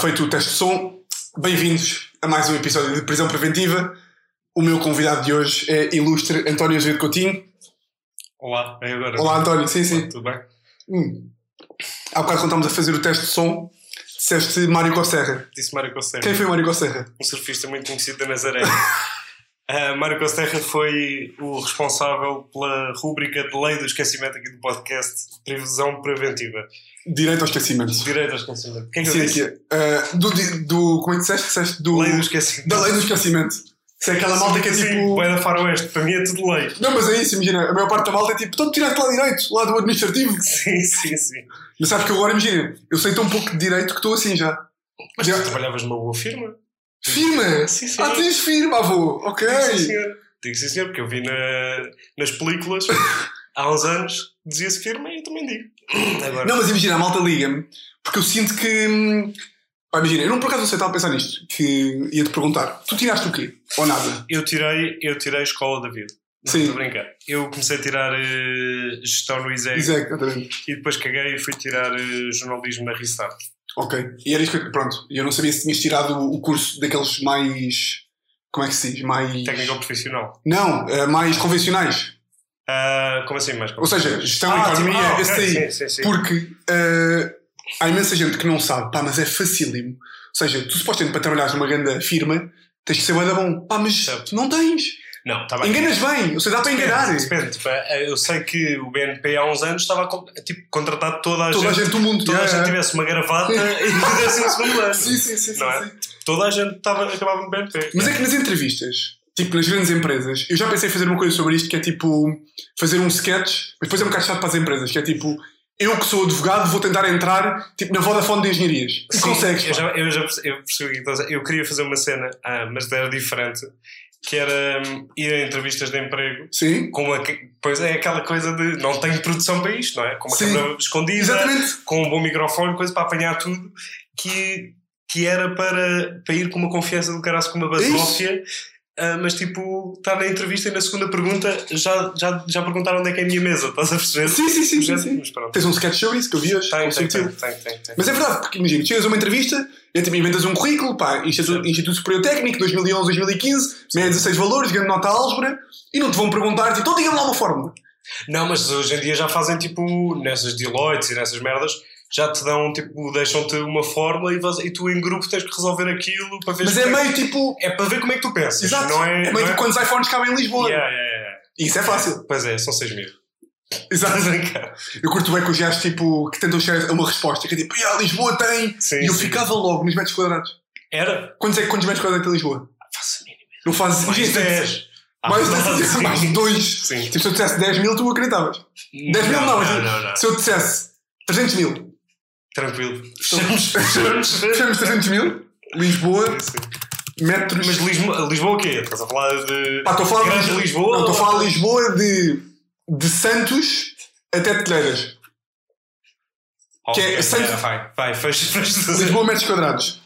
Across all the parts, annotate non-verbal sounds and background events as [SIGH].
feito o teste de som. Bem-vindos a mais um episódio de Prisão Preventiva. O meu convidado de hoje é ilustre António Azevedo Coutinho. Olá, é agora. Olá, António. Sim, sim. Tudo bem? Hum. Há bocado quando estávamos a fazer o teste de som, disseste Mário Cosserra. Disse Mário Costerra, Quem foi Mário Cosserra? um surfista muito conhecido da Nazaré. [LAUGHS] Uh, Mário Costerra foi o responsável pela rúbrica de lei do esquecimento aqui do podcast Previsão Preventiva. Direito ao esquecimento. Direito ao esquecimento. Quem é que eu Sim, disse? aqui. Uh, do, do. Como é que disseste? Disseste do. Lei do esquecimento. Da lei do esquecimento. Se é aquela malta que é Sim, tipo. Bué da faroeste. Para mim é tudo lei. Não, mas é isso, imagina. A maior parte da malta é tipo. Então tiraste lá direito, lá do administrativo. [LAUGHS] Sim, sim, sim. Mas sabes que eu agora, imagina. Eu sei tão pouco de direito que estou assim já. Mas Já- tu trabalhavas numa boa firma? Firma! Sim, sim. Ah, tens firma, avô! Ok! Digo sim, senhor. Digo sim, senhor, porque eu vi na, nas películas [LAUGHS] há uns anos dizia-se firma e eu também digo. Agora, Não, mas imagina, a malta liga-me, porque eu sinto que. hum, pá, imagina, eu não por acaso sei, estava a pensar nisto, que ia-te perguntar: tu tiraste o quê? Ou nada? eu tirei, eu tirei escola da vida. Não Sim. estou a brincar. Eu comecei a tirar eh, gestão no ISEG exatamente. e depois caguei e fui tirar eh, jornalismo na Restart. Ok. E era isso que. Pronto, e eu não sabia se tinhas tirado o curso daqueles mais. Como é que se diz? Mais. Técnico profissional. Não, eh, mais convencionais. Ah, como assim mais? Ou seja, gestão, Ah, economia, tipo, ah, esse ok, aí. Sim, sim, sim. Porque eh, há imensa gente que não sabe, pá, mas é facílimo. Ou seja, tu supostamente para trabalhares numa grande firma tens que ser bué da bom. Pá, mas Certo. não tens. Não, está bem. Enganas bem, ou seja, dá para enganar. Depende. Tipo, eh, eu sei que o BNP há uns anos estava a tipo, contratado toda a Toda a gente. gente do mundo. Toda a yeah, gente tivesse uma gravata [LAUGHS] e tivesse um segundo ano. Sim, sim, sim. sim, é? sim. Toda a gente estava, acabava no BNP. Mas é que nas entrevistas, tipo nas grandes empresas, eu já pensei em fazer uma coisa sobre isto que é tipo fazer um sketch, mas depois é um bocado chato para as empresas, que é tipo eu que sou advogado vou tentar entrar tipo na Vodafone de engenharias. E Sim, consegues. Eu já, eu já perce- eu percebi a. Eu queria fazer uma cena, ah, mas era diferente, que era hum, ir a entrevistas de emprego Sim, com uma. Pois é aquela coisa de não tenho produção para isto, não é? Com uma Sim. câmera escondida, exatamente. com um bom microfone, coisa para apanhar tudo, que, que era para, para ir com uma confiança do caraço com uma É basófia. Ah, mas tipo, está na entrevista e na segunda pergunta já, já, já perguntaram onde é que é a minha mesa, estás a perceber? Sim, sim, sim, sim, sim. Mas. Tens um sketch sobre isso que eu vi hoje. Tem, tem, tem, tem, tem. Mas é verdade, porque imagina, a uma entrevista e tipo, inventas um currículo, pá, Instituto. Instituto Superior Técnico, 2011, 2015, meia 16 valores, grande nota álgebra, e não te vão perguntar, tipo, então diga-me lá uma fórmula. Não, mas hoje em dia já fazem tipo nessas Deloittes e nessas merdas, já te dão tipo, deixam-te uma fórmula e, e tu em grupo tens que resolver aquilo para ver Mas se- é meio tipo. é para ver como é que tu pensas. Exato. Não é, é meio não tipo é... quando os iPhones cabem em Lisboa. Yeah, yeah, yeah. Isso é fácil. Pois é, são 6 mil. Exato. Eu curto bem com os gajos tipo, que tentam chegar a uma resposta, que é tipo, "Ya, Lisboa tem. Sim, e eu sim. ficava logo nos metros quadrados. Era? Quantos, é, quantos metros quadrados tem Lisboa? Faço a mínima. Não fazes Mais imagina, 10. Mais, Ah, 10, sim. mais 2. Sim. Tipo, se eu dissesse 10 mil, tu acreditavas. 10 mil não, não, não, não. se eu dissesse 300 mil, Tranquilo. Fechamos, fechamos. [LAUGHS] fechamos 300 mil, Lisboa, Sim, sim. metros. Mas Lisboa, Lisboa o quê? Estás a falar de. Pá, estou a falar de Lisboa? Não, estou a falar de Lisboa de, de Santos até Telheiras. que é Ok, Santos- Vai, vai, fecha, fecha. Lisboa, metros quadrados.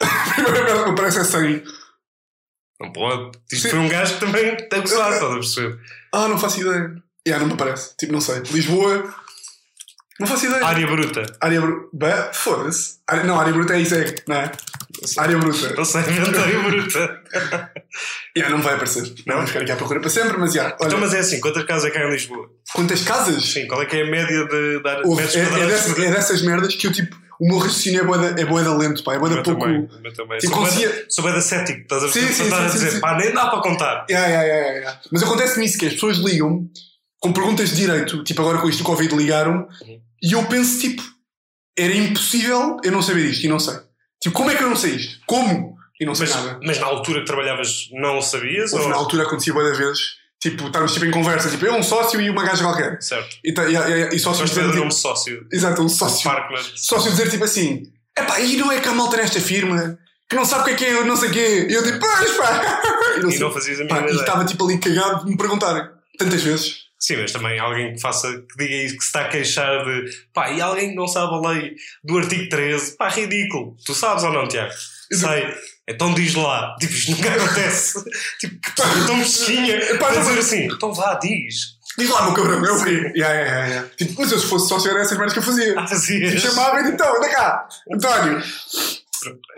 A primeira merda que me parece é 100. Não pode. Isto Sim. foi um gajo que também tem que gostar, estás a perceber? Ah, não faço ideia. Yeah, não me parece. Tipo, não sei. Lisboa. Não faço ideia. Área bruta. Área bruta. Foda-se. Área- Não, área bruta é ISEG, não é? Área bruta. Não sei, inventa área bruta. [LAUGHS] Yeah, não vai aparecer. Não vamos ficar aqui à procura para sempre, mas já. olha, Então, mas é assim, quantas casas é que há em Lisboa? quantas casas? Sim, qual é que é a média de dar metros é, é, dessas, é dessas merdas que eu tipo. O meu raciocínio é boeda, é boeda lento, pá. É boeda pouco. também, eu também. Tipo, da- Sou bem da cético, estás a Sim, sim, a dizer, sim, pá, nem dá para contar. Yeah, yeah, yeah, yeah, yeah. Mas acontece-me isso, que as pessoas ligam com perguntas de direito, tipo agora com isto do Covid ligaram, Uhum. E eu penso tipo, era impossível eu não saber isto e não sei. Tipo, como é que eu não sei isto? Como? E não sei Mas, nada. mas na altura que trabalhavas não sabias? Houve ou... na altura acontecia várias vezes, tipo, estávamos tipo em conversa, tipo, eu um sócio e uma gaja qualquer. Certo. E, tá- e, e, e sócio dizer, tipo, nome sócio. exato, um sócio. Partner. Sócio dizer tipo assim, epá, e não é que há malta nesta firma que não sabe o que é que é, não sei o quê. E eu tipo, pois pá. E não E não fazias a Pá, mínima e ideia. estava tipo ali cagado de me perguntarem, tantas vezes. Sim, mas também alguém que faça, que diga isso, que se está a queixar de pá, e alguém que não sabe a lei do artigo 13, pá, ridículo. Tu sabes ou não, Tiago? Sei. Então diz lá. Tipo, isto nunca acontece. [LAUGHS] tipo, que pessoa tão mesquinha [LAUGHS] não- dizer assim, então vá, diz. Diz lá, meu cabrão, é Sim. quê? Yeah, yeah, yeah. Tipo, mas eu se fosse sócio era essas merdas que eu fazia. Ah, fazias. Chamava e então, anda cá, António.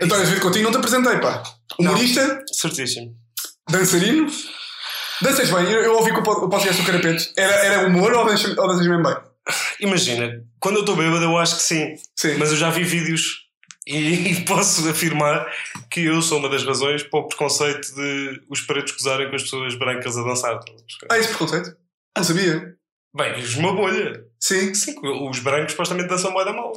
António Azevedo Coutinho, não te apresentei, pá. Humorista, Certíssimo. dançarino. Danças bem, eu, eu ouvi que o pod- o podcast do Carapeto era, era humor ou danças, ou danças mesmo bem? Imagina, quando eu estou bêbado, eu acho que sim. Sim. Mas eu já vi vídeos [LAUGHS] e posso afirmar que eu sou uma das razões para o preconceito de os pretos gozarem com as pessoas brancas a dançar. Ah, esse preconceito? Não sabia. Bem, vives uma bolha. Sim. Sim, os brancos supostamente dançam moeda mal.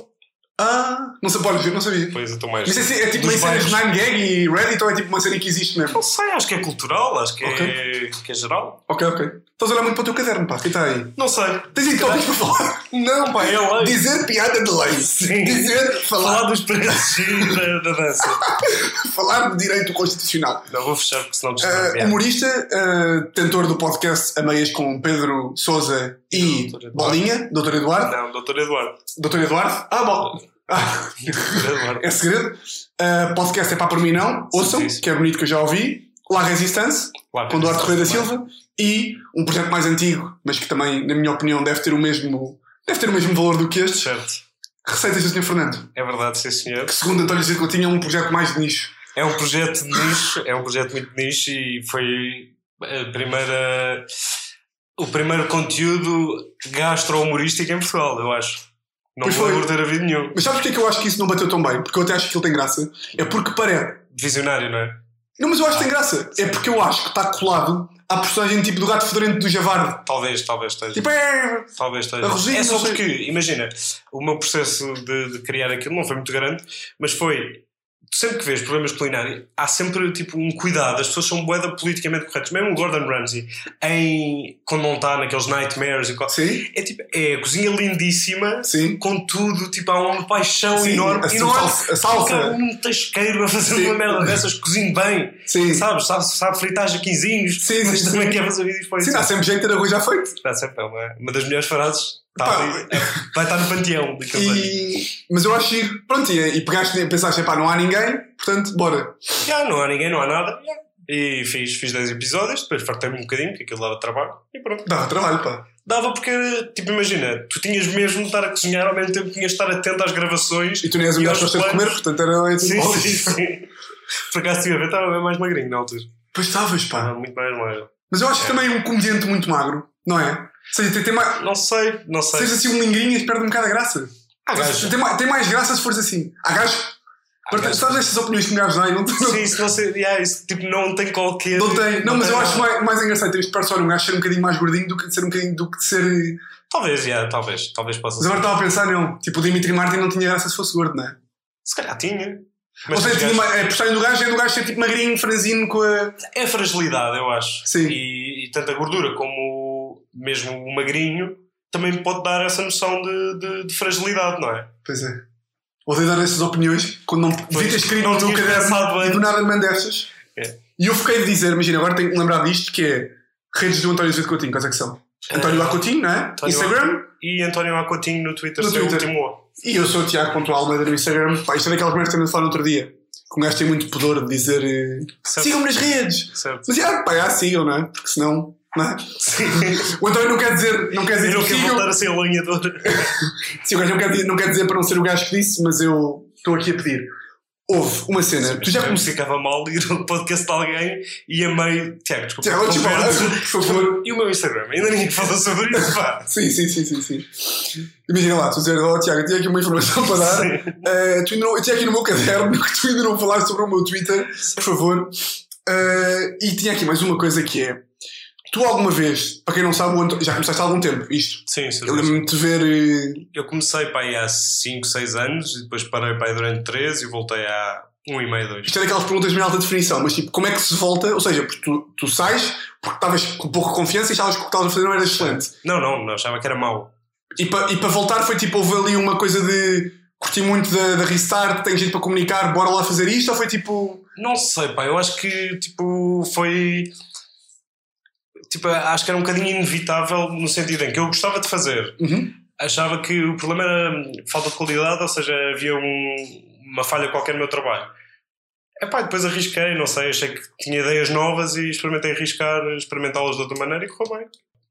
Ah, não sei, pode não sabia. Pois eu mais. Mas é, é tipo uma cena de bairros. 9gag e Reddit ou é tipo uma cena que existe mesmo? Não sei, acho que é cultural, acho que, é, Ok. que é geral. Ok, ok. Estás a olhar muito para o teu caderno, pá. Quem está aí? Não sei. Tens aí tópicos para falar? Não, pá, é. Dizer piada de lei. Sim. Dizer, Falar falar, dos preços da, da dança. [LAUGHS] falar de direito constitucional. Não vou fechar porque senão Uh, humorista, uh, tentor do podcast a meias com Pedro Souza e Doutor. Bolinha, Doutor Eduardo. Não, doutor Eduardo. Doutor Eduardo? Ah, bom. Ah, é segredo. Uh, podcast é pá por mim não. Ouçam, Sim, sim. que é bonito que eu já ouvi. La Resistance, Lá, com Duarte Correia da Silva. E um projeto mais antigo, mas que também, na minha opinião, deve ter o mesmo, deve ter o mesmo valor do que este. Certo. Receitas do Sr. Fernando. É verdade, sim senhor. Que segundo António Zé Coutinho é um projeto mais de nicho. É um projeto de nicho, é um projeto muito de nicho e foi a primeira, o primeiro conteúdo gastro-humorístico em Portugal, eu acho. Não Pois foi. ter havido nenhum. Mas sabes porque é que eu acho que isso não bateu tão bem? Porque eu até acho que ele tem graça. É porque parece. Visionário, não é? Não, mas eu acho que tem graça. É porque eu acho que está colado à personagem tipo do gato fedorento do Javarde. Talvez, talvez esteja. Tipo, é. Talvez esteja. Arrozinho, é só porque, imagina, o meu processo de, de criar aquilo não foi muito grande, mas foi. Sempre que vês problemas culinários, há sempre tipo um cuidado. As pessoas são boeda politicamente corretas. Mesmo o Gordon Ramsay, em, quando não está naqueles nightmares e qual, Sim, é tipo, é a cozinha lindíssima, sim. contudo, tipo, há uma paixão Sim, enorme. a e não há salsa- a salsa. há um tasqueiro a fazer Sim. uma merda dessas, cozinho bem, Sim. sabes? Sabe, sabe fritar jaquinzinhos, Sim, mas sim, também sim. quer fazer vídeos para Sim, isso. dá sempre jeito de ter arroz já feito. Está sempre é uma, uma das melhores frases. Está Pá, é, vai estar no panteão. E... Mas eu acho giro. Pronto, e, e pegaste e pensaste, pá, não há ninguém, portanto, bora. Já, não há ninguém, não há nada. já. E fiz, fiz 10 episódios, depois fartei-me um bocadinho, porque aquilo dava trabalho, e pronto. Dava trabalho, pá. Dava porque, tipo, imagina, tu tinhas mesmo de estar a cozinhar, ao mesmo tempo que tinhas de estar atento às gravações. E tu nem és que aos gosta de comer, portanto era. Sim, Oh, sim, sim. Por acaso estive a ver, estava bem mais magrinho na altura. Pois estavas, pá. Estava muito mais magro. Mas eu acho que também um comediante muito magro, não é? Ou seja, tem, tem mais. Não sei, não sei. Seja assim um linguinhas, perde um bocado a graça. Gajos. Tem, mais, tem mais graça se fores assim. Há gajos. Sabes estas opiniões que me gajos dão? Não, não, Sim, isso não sei. Yeah, isso tipo, não tem qualquer. não tem. Não, mas eu tem acho nada. mais, mais engraçado ter este persona um gajo ser um bocadinho mais gordinho do que de ser um bocadinho do que de ser. Talvez, yeah, talvez. Talvez possa Mas ser. agora estava a pensar, não. Tipo, o Dimitri Martin não tinha graça se fosse gordo, não é? Se calhar tinha. Ou Mas seja, gajos- uma, a personagem do gajo é do gajo ser tipo magrinho, franzino com a. é fragilidade, eu acho. Sim. E, e tanto a gordura como mesmo o magrinho também pode dar essa noção de, de, de fragilidade, não é? Pois é. Odeio dar essas opiniões quando não devia ter escrito no pensado caderno e do nada me mandestas. É. E eu fiquei de dizer, imagina, agora tenho que lembrar disto, que é redes do António de Coutinho, quais é que são? António Eh, A. Coutinho, não é? António Instagram. E António Acotinho no Twitter, No seu Twitter. último. E eu sou o Tiago Ponto Almeida no Instagram. Pá, isto é daquelas merdas que estamos a falar no outro dia. Que um gajo tem muito pudor de dizer eh, sigam-me nas redes. Certo. Mas já, pá, já sigam, não é? Porque senão, não é? Sim. O António não quer dizer, não quer dizer Eu não que quero voltar a ser alinhador. Sim, o gajo não quer, dizer- não quer dizer para não ser o gajo que disse, mas eu estou aqui a pedir. Houve uma cena, tu já Eu comecei. ficava mal ir ao podcast de alguém e a meio. Tiago, desculpa. Tiago, desculpa, por favor. E o meu Instagram? Ainda ninguém falou sobre isso, pá. [LAUGHS] Sim, sim, sim, sim, sim. Imagina lá, tu dizer, oh Tiago, eu tinha aqui uma informação para dar. Sim. Eh, tu ainda não, eu tinha aqui no meu caderno [LAUGHS] que tu ainda não falaste sobre o meu Twitter, por favor. Eh, e tinha aqui mais uma coisa que é: tu alguma vez, para quem não sabe, já começaste há algum tempo isto. Sim, sim. Eu lembro-me de ver. eh, Eu comecei para aí há 5, 6 anos e depois parei para aí durante 13 e voltei há 1 e meio, 2. Isto é daquelas perguntas de alta definição, mas tipo, como é que se volta? Ou seja, porque tu, tu sais porque estavas com pouca confiança e achavas que o que estavas a fazer não era excelente. Não, não, não, achava que era mau. E para e para voltar foi tipo, houve ali uma coisa de curti muito da, da restart, tenho jeito para comunicar, bora lá fazer isto? Ou foi tipo. Não sei, pá, eu acho que tipo foi. Tipo, acho que era um bocadinho inevitável no sentido em que eu gostava de fazer. Uhum. Achava que o problema era falta de qualidade, ou seja, havia um- uma falha qualquer no meu trabalho. Epá, depois arrisquei, não sei, achei que tinha ideias novas e experimentei arriscar, experimentá-las de outra maneira e correu bem.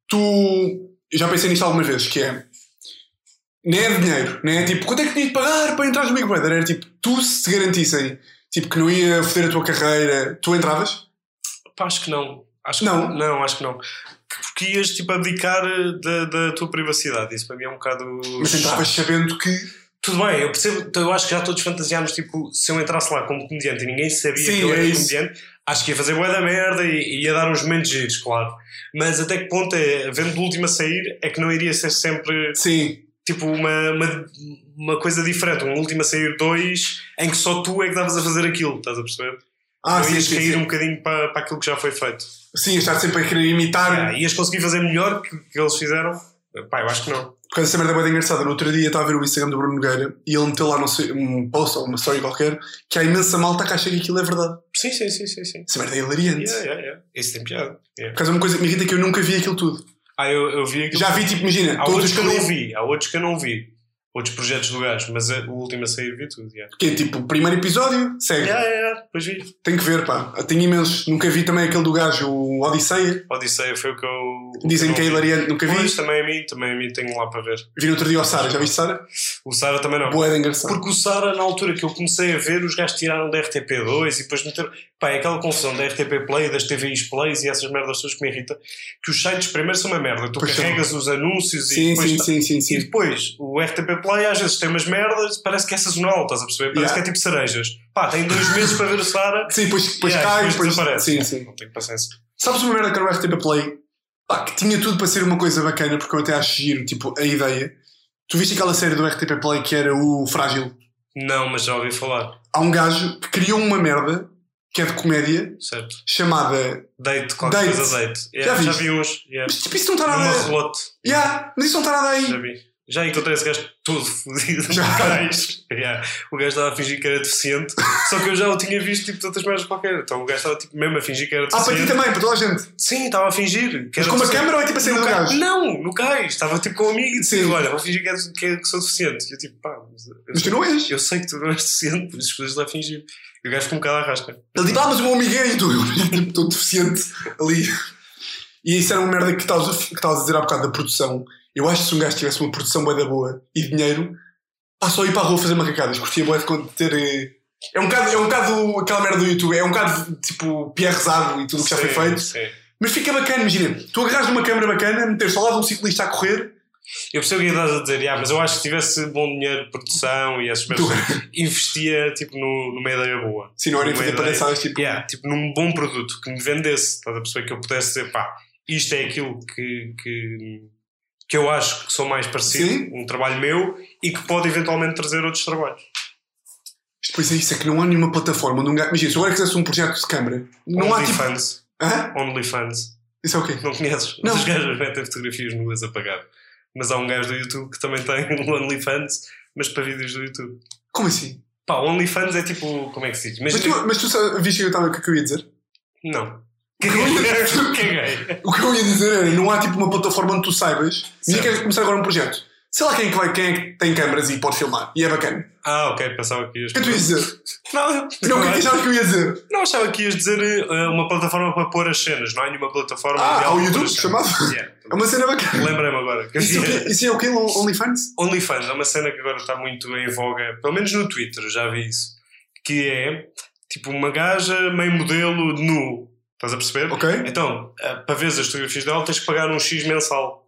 Tu. Eu já pensei nisto algumas vezes, que é. Nem é dinheiro, não é tipo, quanto é que tinha de pagar para entrar no Big Brother? Era tipo, tu se garantissem tipo, que não ia foder a tua carreira, tu entravas? Pá, acho que não. Acho Não? Que, não, acho que não. Porque ias tipo abdicar eh, da, da tua privacidade. Isso para mim é um bocado. Mas chato. entravas sabendo que. Tudo bem, eu percebo, então eu acho que já todos fantasiámos, tipo, se eu entrasse lá como comediante e ninguém sabia Sim, que eu era é comediante, acho que ia fazer boa da merda e ia dar uns momentos giros, claro. Mas até que ponto é, vendo o último a sair, é que não iria ser sempre, Sim. tipo, uma, uma, uma coisa diferente. Um último a sair dois, em que só tu é que davas a fazer aquilo, estás a perceber? Ah, sim, ias sim, cair sim. um bocadinho para, para aquilo que já foi feito. Sim, estar sempre a querer imitar. Ah, ias conseguir fazer melhor que, que eles fizeram? Pá, eu acho que não. Por causa dessa merda é bem engraçada. No outro dia estava a ver o Instagram do Bruno Nogueira e ele meteu lá sei, um post ou uma story qualquer que há imensa malta que acha que aquilo é verdade. Sim, sim, sim, sim. sim. Essa merda é hilariante. Yeah, yeah, yeah. Isso tem piada. Yeah. Por causa de uma coisa que me irrita é que eu nunca vi aquilo tudo. Ah, eu, eu vi aquilo. Já vi, tipo, imagina, Há todos outros os que eu não vi, há outros que eu não vi. Outros projetos do gajo, mas é- o último a sair vi tudo. Yeah. Que é tipo, primeiro episódio, segue. Yeah, yeah, yeah, depois vi. Tem que ver, pá. Tenho imensos. Nunca vi também aquele do gajo, o Odisseia. Odisseia foi o que eu. Dizem que é hilariante, nunca vi. Pois, também a mim, também a mim tenho lá para ver. Vi no outro dia o Sara. Já viste Sara? O Sara também não. Boa, é engraçado. Porque o Sara, na altura que eu comecei a ver, os gajos tiraram da RTP2 e depois meteram. Pá, é aquela confusão da RTP Play, das TVIs Plays e essas merdas todas que me irrita. Que os sites primeiro são uma merda. Tu Pois são. carregas os anúncios e Sim, depois. sim, tá- sim, sim, E sim. depois, o RTP Play às vezes tem umas merdas, parece que é sazonal, estás a perceber? Parece Yeah. que é tipo cerejas. Pá, tem dois [LAUGHS] meses para ver o Sara. Sim, depois, depois Yeah, cai, depois depois. desaparece. Sim, sim. Não tenho paciência. Sabes uma merda que era o RTP Play? Pá, que tinha tudo para ser uma coisa bacana, porque eu até acho giro, tipo, a ideia. Tu viste aquela série do RTP Play que era o Frágil? Não, mas já ouvi falar. Há um gajo que criou uma merda que é de comédia Certo. chamada. Date, qualquer Date. coisa date. Já Yeah, já, viste? vi uns. Yeah. Mas tipo, isso não está Numa nada. relote. Yeah, mas isso não está nada aí. Já vi. Já encontrei esse gajo todo fodido. Já. [LAUGHS] Cais. Yeah. O gajo estava a fingir que era deficiente, só que eu já o tinha visto tipo de outras merdas qualquer. Então o gajo estava tipo, mesmo a fingir que era Ah, para ti deficiente. também, para toda a gente. Sim, estava a fingir. Mas com uma deficiente. câmera ou é tipo a cena No gajo? Não, no cais. Estava tipo com um amigo e disse: Sim. Olha, vou fingir que, é, que, é- que sou deficiente. E eu tipo, pá, mas, eu, Mas tu não és. eu sei que tu não és deficiente, por isso escolhes lá a fingir. E o gajo ficou um bocado à rasca. Ele tipo, ah, mas o meu amigo é e tu, [LAUGHS] tipo, todo deficiente ali. E isso era uma merda que estavas a, dizer há bocado da produção. Eu acho que se um gajo tivesse uma produção bué da boa e dinheiro, pá, só ir para a rua fazer macacadas. Curtia bué de ter. eh, É um bocado, é um bocado aquela merda do YouTube, é um bocado tipo Pierre Rezado e tudo o que já foi feito. sim. Mas fica bacana, imagina. Tu agarras numa câmera bacana, meter só lá de um ciclista a correr, Eu percebo o que estás a dizer, yeah, mas eu acho que se tivesse bom dinheiro de produção e essas merdas, investia tipo, no, numa ideia boa. se não era fazer palhaçadas tipo. Yeah, tipo, num bom produto que me vendesse, estás a perceber que eu pudesse dizer, pá, isto é aquilo que, que, que eu acho que sou mais parecido, Sim. um trabalho meu e que pode eventualmente trazer outros trabalhos. Depois é isso, é que não há nenhuma plataforma um gajo. Imagina, se eu agora quisesse um projeto de câmara, não há tipo. OnlyFans. Hã? OnlyFans. Isso é o quê? Não conheces? Não. Os gajos metem fotografias nuas a pagar. Mas há um gajo do YouTube que também tem [LAUGHS] um OnlyFans, mas para vídeos do YouTube. Como assim? Pá, OnlyFans é tipo. Como é que se diz? Mas Imagina- tu, mas tu viste o que eu o que eu ia dizer? Não. O que eu ia [LAUGHS] dizer- Caguei. O que eu ia dizer era, não há tipo uma plataforma onde tu saibas. E Certo. queres começar agora um projeto. Sei lá quem é que, quem é que tem câmaras e pode filmar. E é bacana. Ah, ok, pensava que ias. O que é que tu ias dizer? Não, Não, o que é que que eu ia dizer? Não, achava que ias dizer eh, uma plataforma para pôr as cenas. Não há nenhuma plataforma. Ah, ao pôr YouTube, as cenas. chamado? Yeah. É uma cena bacana. Lembrei-me agora. que Isso, é o? Isso é o quê? OnlyFans? OnlyFans é uma cena que agora está muito em voga, pelo menos no Twitter, já vi isso. Que é tipo uma gaja meio modelo nu. Estás a perceber? Ok. Então, eh, para ver as fotografias dela, tens que pagar um X mensal.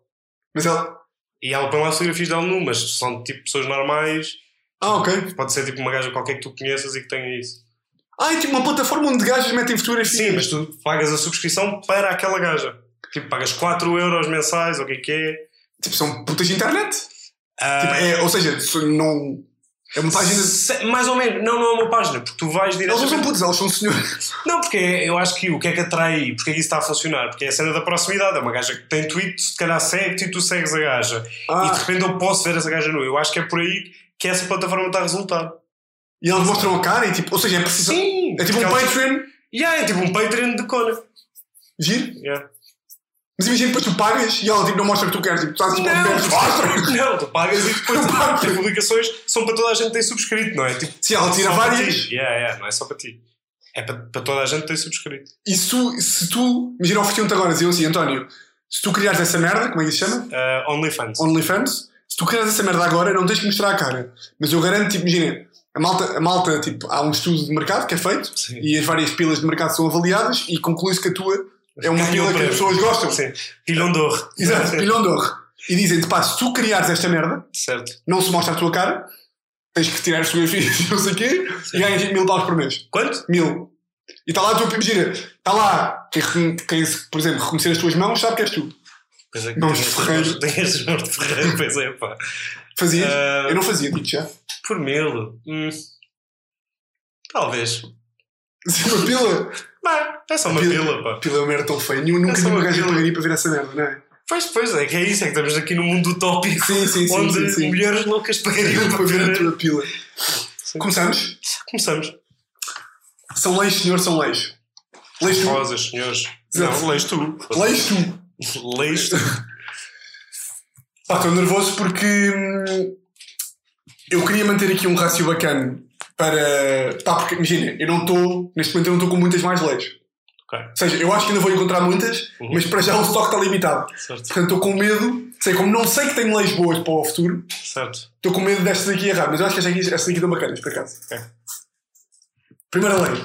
Mas ela... E ela põe lá as fotografias dela nu, mas são tipo pessoas normais. Ah, ok. Pode ser tipo uma gaja qualquer que tu conheças e que tenha isso. Ah, é tipo uma plataforma onde gajos metem fotografias. Sim, mas tu pagas a subscrição para aquela gaja. Tipo, pagas 4 euros mensais, ou o que é que é. Tipo, são putas de internet. Ah, Tipo, é, ou seja, não... É uma página... se- mais ou menos, não, não é uma página, porque tu vais Elas não são putas, elas são senhoras. Não, porque eu acho que o que é que atrai porque é que isso está a funcionar? Porque é a cena da proximidade. É uma gaja que tem tweet, se calhar segue-te e tu segues a gaja. E de Ah, repente eu posso ver essa gaja nu. Eu acho que é por aí que essa plataforma está a resultar. e elas mostram a cara e tipo... Ou seja, é preciso... Sim! É tipo um elas- Patreon. Yeah, é tipo um Patreon de Conan. Giro. Yeah. Mas imagina depois tu pagas e ela tipo, não mostra o que tu queres. Tipo, tu estás tipo tipo, mostra. Não, tu pagas e depois [LAUGHS] as publicações são para toda a gente que tem subscrito, não é? Tipo, Sim, ela tira várias. Yeah, yeah, não é só para ti. É para, para toda a gente que tem subscrito. E se tu, se tu imagina, ofereciam-te agora, diziam assim, António, se tu criares essa merda, como é que se chama? Uh, OnlyFans. OnlyFans, se tu queres essa merda agora, não tens que mostrar a cara. Mas eu garanto, tipo, imagina, a malta, a malta, tipo, há um estudo de mercado que é feito Sim. e as várias pilas de mercado são avaliadas e conclui-se que a tua é uma Ganhou pila que as pessoas gostam. Sim. Pilhão de ouro. Exato, [LAUGHS] pilhão de ouro. E dizem-te, pá, se tu criares esta merda, Certo. não se mostra a tua cara, tens que tirar as fotografias e não sei o quê, e ganhas mil paus por mês. Quanto? Mil. E está lá a tua imagina, está lá, quem, quem, por exemplo, reconhecer as tuas mãos, sabe que és tu. Pois é Mãos de ferreiro. [LAUGHS] Tem estas mãos de ferreiro, pois é, pá. Fazias? Ah. Eu não fazia, digo já. Por mil. Hum. Talvez. Sim, uma pila. Bah, é só uma Pila. pila, pá. Pila é uma merda tão feia. Nenhum- Nunca Essa nenhuma uma gaja pagaria para ver essa merda, não é? Pois, pois, é que é isso, é que estamos aqui no mundo utópico Sim, sim, sim. onde sim, sim. mulheres loucas pagariam para ver a tua pila. Sim. Começamos? Começamos. São leis, senhor, são leis. Leis tu. Rosas, senhores. Exato. Não, leis tu. Leis tu. Leis tu. Pá, estou nervoso porque hum, eu queria manter aqui um rácio bacana para. Pá, porque imagina, eu não estou. Neste momento eu não estou com muitas mais leis. Ok, Ou seja, eu acho que ainda vou encontrar muitas, Uhum. mas para já o estoque está limitado. certo. Portanto, estou com medo. Sei, como não sei que tenho leis boas para o futuro, Certo. estou com medo destas aqui errar. Mas eu acho que estas aqui, estas aqui estão bacanas, por acaso. Primeira lei.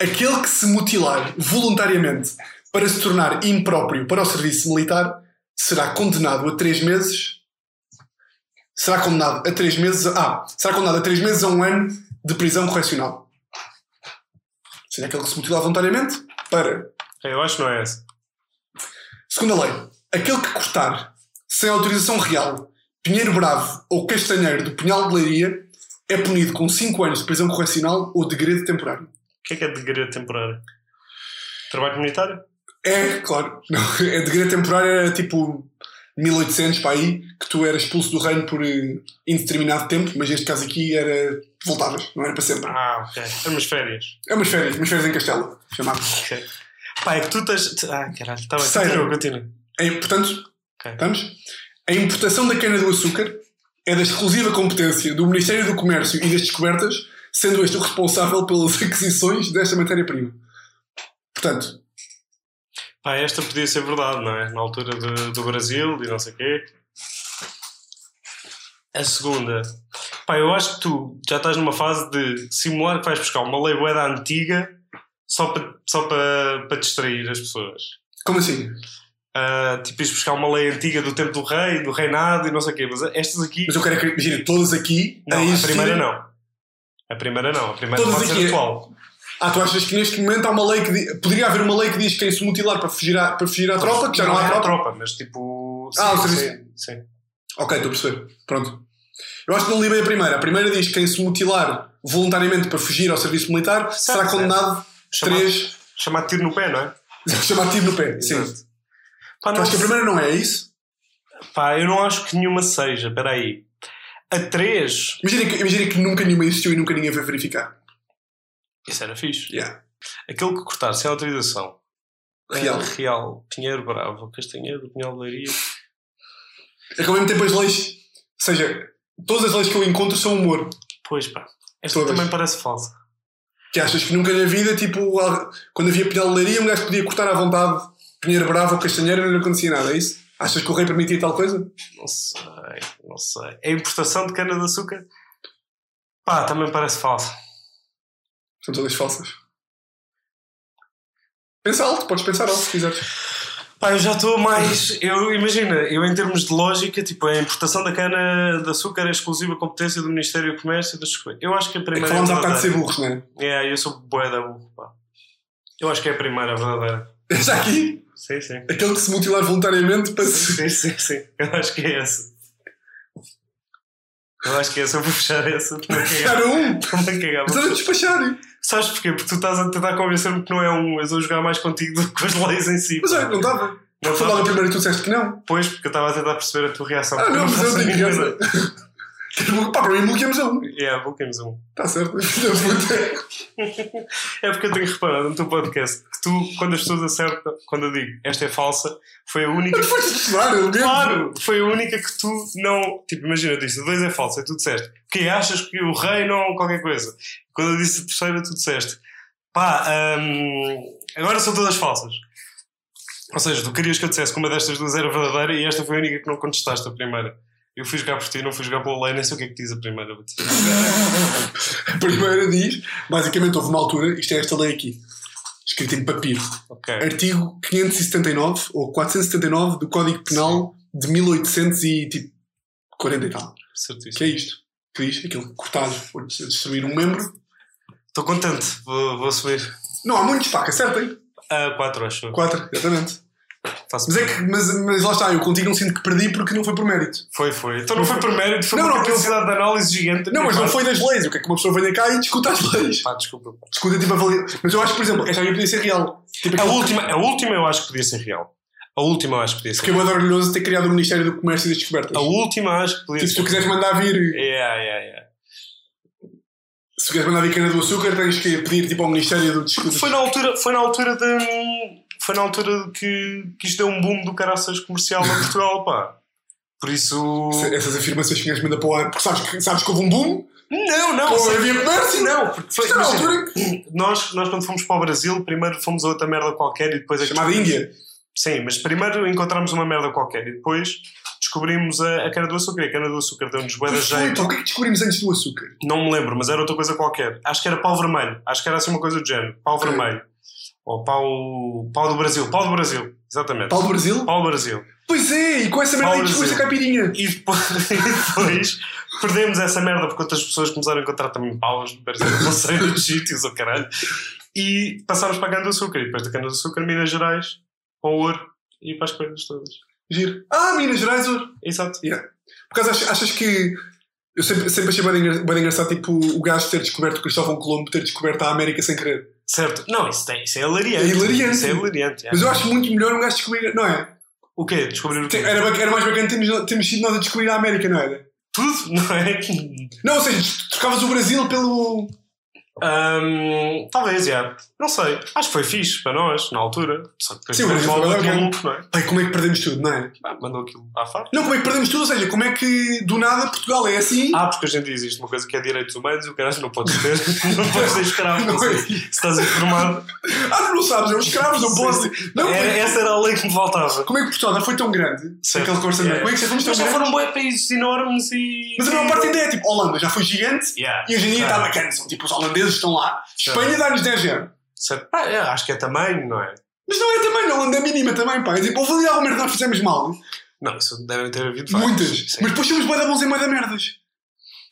Aquele que se mutilar voluntariamente para se tornar impróprio para o serviço militar será condenado a três meses. Será condenado a três meses. Ah, será condenado a três meses a um ano de prisão correcional. Seja, aquele que se mutilar voluntariamente para. Eu acho que não é essa. Segunda lei. Aquele que cortar, sem autorização real, pinheiro bravo ou castanheiro do punhal de leiria é punido com 5 anos de prisão correcional ou degredo temporário. O que é que é degredo temporário? Trabalho comunitário? É, claro. [LAUGHS] Não, é degredo temporário era tipo 1800 para aí, que tu eras expulso do reino por eh, indeterminado tempo, mas neste caso aqui era. voltavas, não era para sempre. Ah, ok. É umas férias. É umas férias, umas férias em Castelo, chamado. Ok. Pá, é que tu tens. Ah, caralho. Está bem. Terceira. Continua. É, portanto, Ok. estamos? A importação da cana-do-açúcar é da exclusiva competência do Ministério do Comércio e das Descobertas, sendo este o responsável pelas [LAUGHS] aquisições desta matéria-prima. Portanto, Pá, esta podia ser verdade, não é? Na altura de- do Brasil e não sei o quê. A segunda. Pá, eu acho que tu já estás numa fase de simular que vais buscar uma lei boeda antiga só para só para para distrair as pessoas. como assim? Ah, tipo, ires buscar uma lei antiga do tempo do rei, do reinado e não sei o quê. Mas estas aqui. Mas eu quero que, imagina, todas aqui. Não, a a primeira não. A primeira não. A primeira Todas pode aqui ser atual. Ah, tu achas que neste momento há uma lei que. di- Poderia haver uma lei que diz que quem se mutilar para fugir à, para fugir à tropa, que já não, há é tropa? a tropa, mas tipo. Ah, o sim, serviço- sim, sim. Ok, estou a perceber. Pronto. Eu acho que não li bem a primeira. A primeira diz que quem se mutilar voluntariamente para fugir ao serviço militar será Certo, condenado Chamado- três. Chamado tiro no pé, não é? [LAUGHS] chamado tiro no pé. Sim. Exato. Pá, Tu não acho que a primeira não é, é isso? Pá, eu não acho que nenhuma seja. Espera aí. A 3. Imagina que, imagina que nunca nenhuma existiu e nunca ninguém veio verificar. Isso era fixe. Yeah. Aquele que cortar sem autorização. Real. Eh, Real. Pinheiro Bravo. Castanheiro. Pinhal de Leiria. É que ao mesmo tempo as leis. Ou seja, todas as leis que eu encontro são humor. Pois pá. Esta Todas. também parece falsa. Que achas que nunca na vida, tipo, quando havia pinhal de leiria, um gajo podia cortar à vontade pinheiro bravo ou castanheiro e não lhe acontecia nada, é isso? Achas que o rei permitia tal coisa? Não sei. Não sei. A importação de cana-de-açúcar. Pá, também parece falsa. São todas falsas. Pensa alto, podes pensar alto se quiseres. Pá, eu já estou mais. Eu imagina, eu em termos de lógica, tipo, a importação da cana de açúcar é exclusiva competência do Ministério do Comércio e das coisas. Eu acho que a É que primeira. falámos há bocado de ser burros, não é? É, eu sou bué da burro, pá. Eu acho que é a primeira verdadeira. Já aqui, Sim, sim. aquele que se mutilar voluntariamente para se. Sim, sim, sim. Eu acho que é essa. Eu acho que é essa. Eu vou fechar essa. Estou-me a cagar. Um! Estou-me a cagar. Estás a despachar! Sabes porquê? Porque tu estás a tentar convencer-me que não é um. Eu vou jogar mais contigo do que com as leis em si. Mas olha, não estava. Não Foi logo primeira e tu disseste que não. Pois, porque eu estava a tentar perceber a tua reação. Ah, não, mas eu faço Pá, para mim bloqueamos a um. É, bloqueamos um. Está certo. [LAUGHS] É porque eu tenho reparado no teu podcast que tu, quando as pessoas acertam, quando eu digo esta é falsa, foi a única. Mas foste estudar, eu. Claro! Foi a única que tu não. Tipo, imagina, eu disse a dois é falsa, e tu disseste que achas que o rei não. qualquer coisa. Quando eu disse a terceira, tu disseste pá, hum, agora são todas falsas. Ou seja, tu querias que eu dissesse que uma destas duas era verdadeira e esta foi a única que não contestaste a primeira. Eu fui jogar por ti, não fui jogar pela lei, nem sei o que é que diz a primeira. [LAUGHS] A primeira diz, basicamente houve uma altura, isto é esta lei aqui, escrita em papiro. Ok. Artigo 579 ou 479 do Código Penal de 1840 e tal. Certíssimo. Que é isto? Que diz aquilo cortar ou destruir um membro. Estou contente, vou, vou subir. Não há muitos, pá, acertem. A 4, acho. Quatro, exatamente. Faço Mas é que, mas, mas lá está, eu contigo não sinto que perdi porque não foi por mérito. Foi, foi. Então não foi por mérito, foi Não, por não, capacidade de análise gigante. Não, mas não parte. foi das leis. O que é que uma pessoa venha cá e discuta as leis? Pá, desculpa. Discuta tipo a validade. Mas eu acho que, por exemplo, esta aí podia ser real. Tipo, A última, a última eu acho que podia ser real. A última eu acho que podia ser Fiquei muito orgulhoso de ter criado o Ministério do Comércio e das Descobertas. A última acho que podia Tipo, se ser. tu quiseres mandar vir, Yeah, yeah, yeah. se tu quiseres mandar vir cana do açúcar, tens que pedir tipo ao Ministério do Descobertas. Foi na altura, foi na altura de. Foi na altura que, que isto deu um boom do caraças comercial a Portugal, pá. Por isso. Essas afirmações que ninguém manda para o ar, porque sabes que, sabes que houve um boom, Não, não, com havia comércio. não, porque foi, Isto era a imagina, altura que- nós, nós quando fomos para o Brasil, primeiro fomos a outra merda qualquer e depois é chamada Índia. Sim, mas primeiro encontramos uma merda qualquer e depois descobrimos a, a cana do açúcar. E a cana do açúcar deu-nos bué da jeito. então, o que é que descobrimos antes do açúcar? Não me lembro, mas era outra coisa qualquer. Acho que era pau vermelho. Acho que era assim uma coisa do género. Pau vermelho. Ou pau, pau do Brasil. Pau do Brasil. Exatamente. Pau do Brasil? Pau do Brasil. Pois é, e com essa merda aí do descobriste a Brasil. caipirinha. E depois, [LAUGHS] e depois perdemos essa merda porque outras pessoas começaram a encontrar também paus no Brasil, não sei, nos [LAUGHS] sítios, ou caralho. E passámos para a cana do açúcar. E depois da cana do açúcar, Minas Gerais, para o ouro e para as coisas todas. Giro. Ah, Minas Gerais, ouro. Exato. Por acaso achas, achas que. Eu sempre, sempre achei bem, engra- bem engraçado tipo, o gajo ter descoberto, o Cristóvão Colombo ter descoberto a América sem querer. Certo. Não, isso, tem, isso é hilariante. É hilariante. Isso é hilariante. é. Mas eu acho muito melhor um gajo descobrir, não é? O quê? Descobrir o quê? Era, era mais bacana termos, termos sido nós a descobrir a América, não era? Tudo, [LAUGHS] não é? Não, ou seja, trocavas o Brasil pelo. Ahm, talvez, já. Não sei. Acho que foi fixe para nós, na altura. Só que depois Sim, o tivemos Brasil mal foi daquilo, bacana. não é? Pai, como é que perdemos tudo, não é? Ah, mandou aquilo à farta. Não, como é que perdemos tudo? Ou seja, como é que do nada Portugal é assim? Ah, porque hoje em dia existe uma coisa que é direitos humanos e o caralho não podes ter, [LAUGHS] não podes ser escravo. Não Não é? se estás informado. Ah, não sabes, é os escravos, não posso. Não, Era- como é- essa era a lei que me faltava. como é que Portugal já foi tão grande? Certo. Aquela conversa Yeah. Como é que fomos tão Mas já grandes? foram boi países enormes e. Mas a maior parte ainda é tipo, Holanda já foi gigante Yeah. e hoje em dia está bacana. São tipo os holandeses estão lá. Espanha dá-nos 10 anos. certo. Ah, é, acho que é tamanho, não é? Mas não é também, não, Holanda é mínima também, pá. É tipo, houve ali alguma merda que nós fizemos mal. Não, isso devem ter havido vários. Muitas. Sim. Mas depois temos bué da bons e bué da merdas.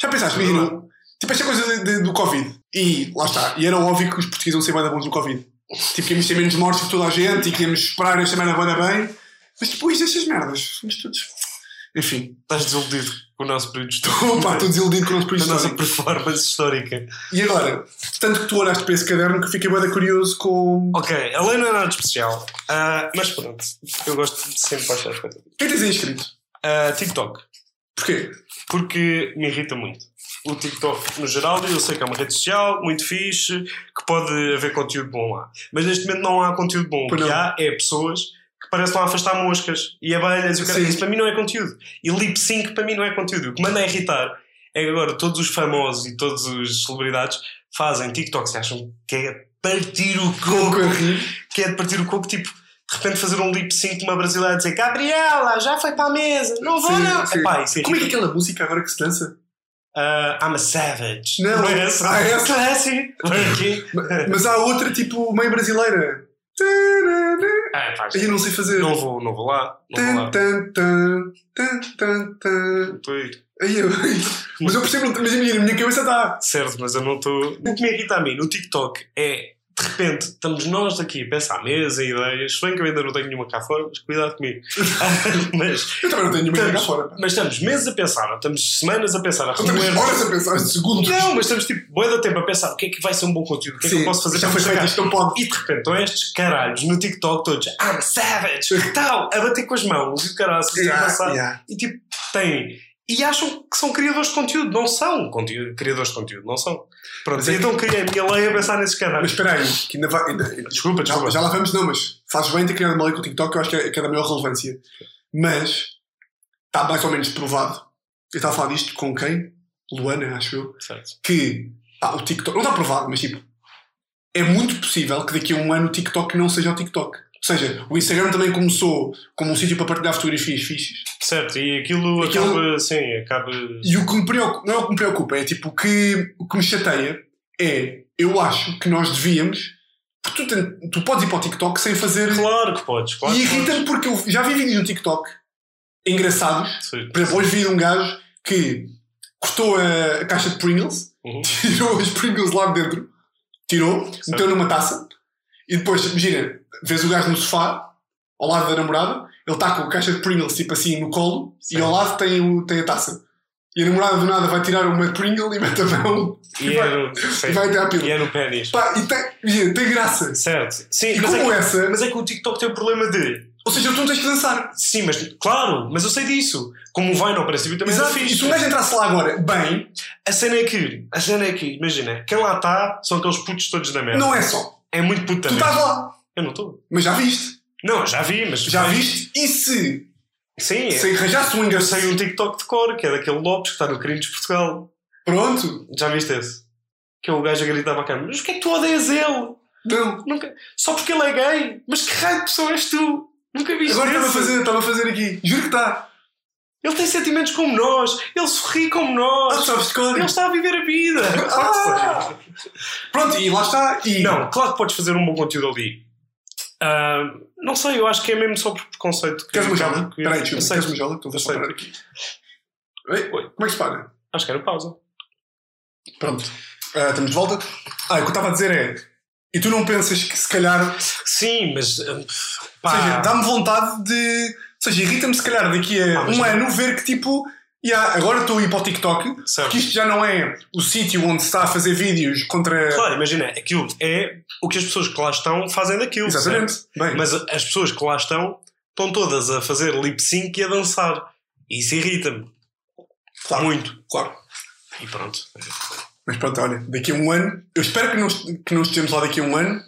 Já pensaste, verdade. tipo esta coisa de- de- do Covid. E lá está. E era óbvio que os portugueses iam ser bué da bons do Covid. Tipo, que íamos ter menos mortes que toda a gente e que íamos esperar esta merda bué da bem. Mas depois destas merdas, fomos todos... Enfim. Estás desiludido com o nosso período de Opa, estou desiludido com o nosso da [LAUGHS] país nossa histórico. performance histórica. E agora, tanto que tu olhaste para esse caderno que fiquei da curioso com... Ok, a lei não é nada especial, ah, mas pronto, eu gosto de sempre baixar as coisas. Quem tens inscrito? Ah, TikTok, Porquê? porque me irrita muito. O TikTok, no geral, eu sei que é uma rede social muito fixe, que pode haver conteúdo bom lá. Mas neste momento não há conteúdo bom. O que há é pessoas que parecem lá afastar moscas e abelhas e o cara. Isso para mim não é conteúdo. E lip sync para mim não é conteúdo. O que manda a irritar é que agora todos os famosos e todas as celebridades fazem TikToks e acham que é partir o coco a que é de partir o coco, tipo, de repente fazer um lip sync de uma brasileira e dizer Gabriela, já foi para a mesa, não vou Sim, não. sim. Epá, isso Como é que é irrita. aquela música agora que se dança? Ah, I'm a savage. Não. é essa? Ah, é essa? Classy. Working. [LAUGHS] Mas há outra tipo meio brasileira. Ah, pá, Aí eu não sei fazer. não vou, não vou lá. Não vou lá. tan, tan, tan, tan, tan. Aí eu- Mas eu percebo, mas a minha, a minha cabeça está. Certo, mas eu não estou. O que me irrita a mim no TikTok é. De repente, estamos nós aqui a pensar mesa, ideias. Se bem que eu ainda não tenho nenhuma cá fora, mas cuidado comigo. [LAUGHS] mas, Eu também não tenho nenhuma ideia cá estamos, fora. mas estamos meses a pensar, estamos semanas a pensar, a Estamos remoer. horas a pensar, segundos. Não, mas estamos tipo, boa da tempo a pensar o que é que vai ser um bom conteúdo, o que é que eu posso fazer já para foi isto não pode. E de repente estão estes caralhos no TikTok todos, I'm savage, [LAUGHS] tal, a bater com as mãos e o caralho a Yeah, passar. yeah. E tipo, têm. E acham que são criadores de conteúdo, não são conteúdo, criadores de conteúdo, não são. Pronto, Mas é e então criei a minha lei a pensar nesses Mas caralhos. espera aí, que ainda vai. Ainda, Desculpa, já, desculpa. já lá vamos, não, mas fazes bem ter criado uma lei com o TikTok, eu acho que é, que é da maior relevância. Mas está mais ou menos provado. Eu estava a falar disto com quem? Luana, acho eu. Certo. Que pá, o TikTok. Não está provado, mas tipo. É muito possível que daqui a um ano o TikTok não seja o TikTok. Seja, o Instagram também começou como um sítio para partilhar fotografias fixes. Certo, e aquilo, Aquilo- acaba, sim, acaba... E o que me preocupa, não é o que me preocupa, é tipo o que, o que me chateia é, eu acho que nós devíamos, porque tu, tu podes ir para o TikTok sem fazer. Claro que podes, claro e irrita-me porque eu já vi vídeos no TikTok engraçados. Sim. Por exemplo, hoje vi um gajo que cortou a, a caixa de Pringles, Uhum. [LAUGHS] tirou as Pringles lá de dentro, tirou, meteu numa taça e depois, imagina, vês o gajo no sofá, ao lado da namorada, ele está com a caixa de Pringles tipo assim no colo Sim. e ao lado tem, o, tem a taça. E a namorada do nada vai tirar uma Pringle e mete a mão E [LAUGHS] e, é vai, no, e vai até à E pila. é no pênis. Pá, e tem, imagina, tem graça. Certo. Sim, E mas é, como que, essa, mas é que o TikTok tem o problema de... ou seja, tu não tens que dançar. Sim, mas claro, mas eu sei disso. Como o Vine ao princípio também Exato. era E se um gajo entrasse lá agora, bem, A cena é que, a cena é que, imagina, quem lá está são aqueles putos todos da merda. não é só. É muito puto da Tu estás lá, Eu não estou. mas já viste. Não, já vi, mas. Já mas- viste? E se, Sim, é. se arranjasse um Eu sei um TikTok de cor, que é daquele Lopes que está no Crimes de Portugal. Pronto. Já viste esse? Que é o gajo a gritar para a câmera: Mas o que é que tu odeias ele? Não. Nunca... Só porque ele é gay? Mas que raio de pessoa és tu? Nunca viste Agora estava a fazer, estava a fazer aqui. Juro que está. Ele tem sentimentos como nós, ele sorri como Ah, nós, sabes de cor. ele está a viver a vida. [LAUGHS] Ah. Pronto, e lá está. E Não, claro que podes fazer um bom conteúdo ali. Ah, não sei, eu acho que é mesmo só por preconceito. que- Queres uma jola? Espera aí. Queres uma jola? Então vou parar aqui. Oi? Oi. Como é que se paga? Acho que era pausa. Pronto. Ah, estamos de volta. Ah, o que eu estava a dizer é. E tu não pensas que se calhar. Sim, mas. ah, Ou seja, dá-me vontade de. Ou seja, irrita-me se calhar daqui a Ah, um não. ano ver que tipo. Yeah, agora estou a ir para o TikTok, certo. porque isto já não é o sítio onde se está a fazer vídeos contra. Claro, imagina, aquilo é o que as pessoas que lá estão fazem daquilo. Exatamente. Mas as pessoas que lá estão estão todas a fazer lip sync e a dançar. E isso irrita-me. Claro. Muito. claro. E pronto. Mas pronto, olha, daqui a um ano, eu espero que não, que não estejamos lá daqui a um ano,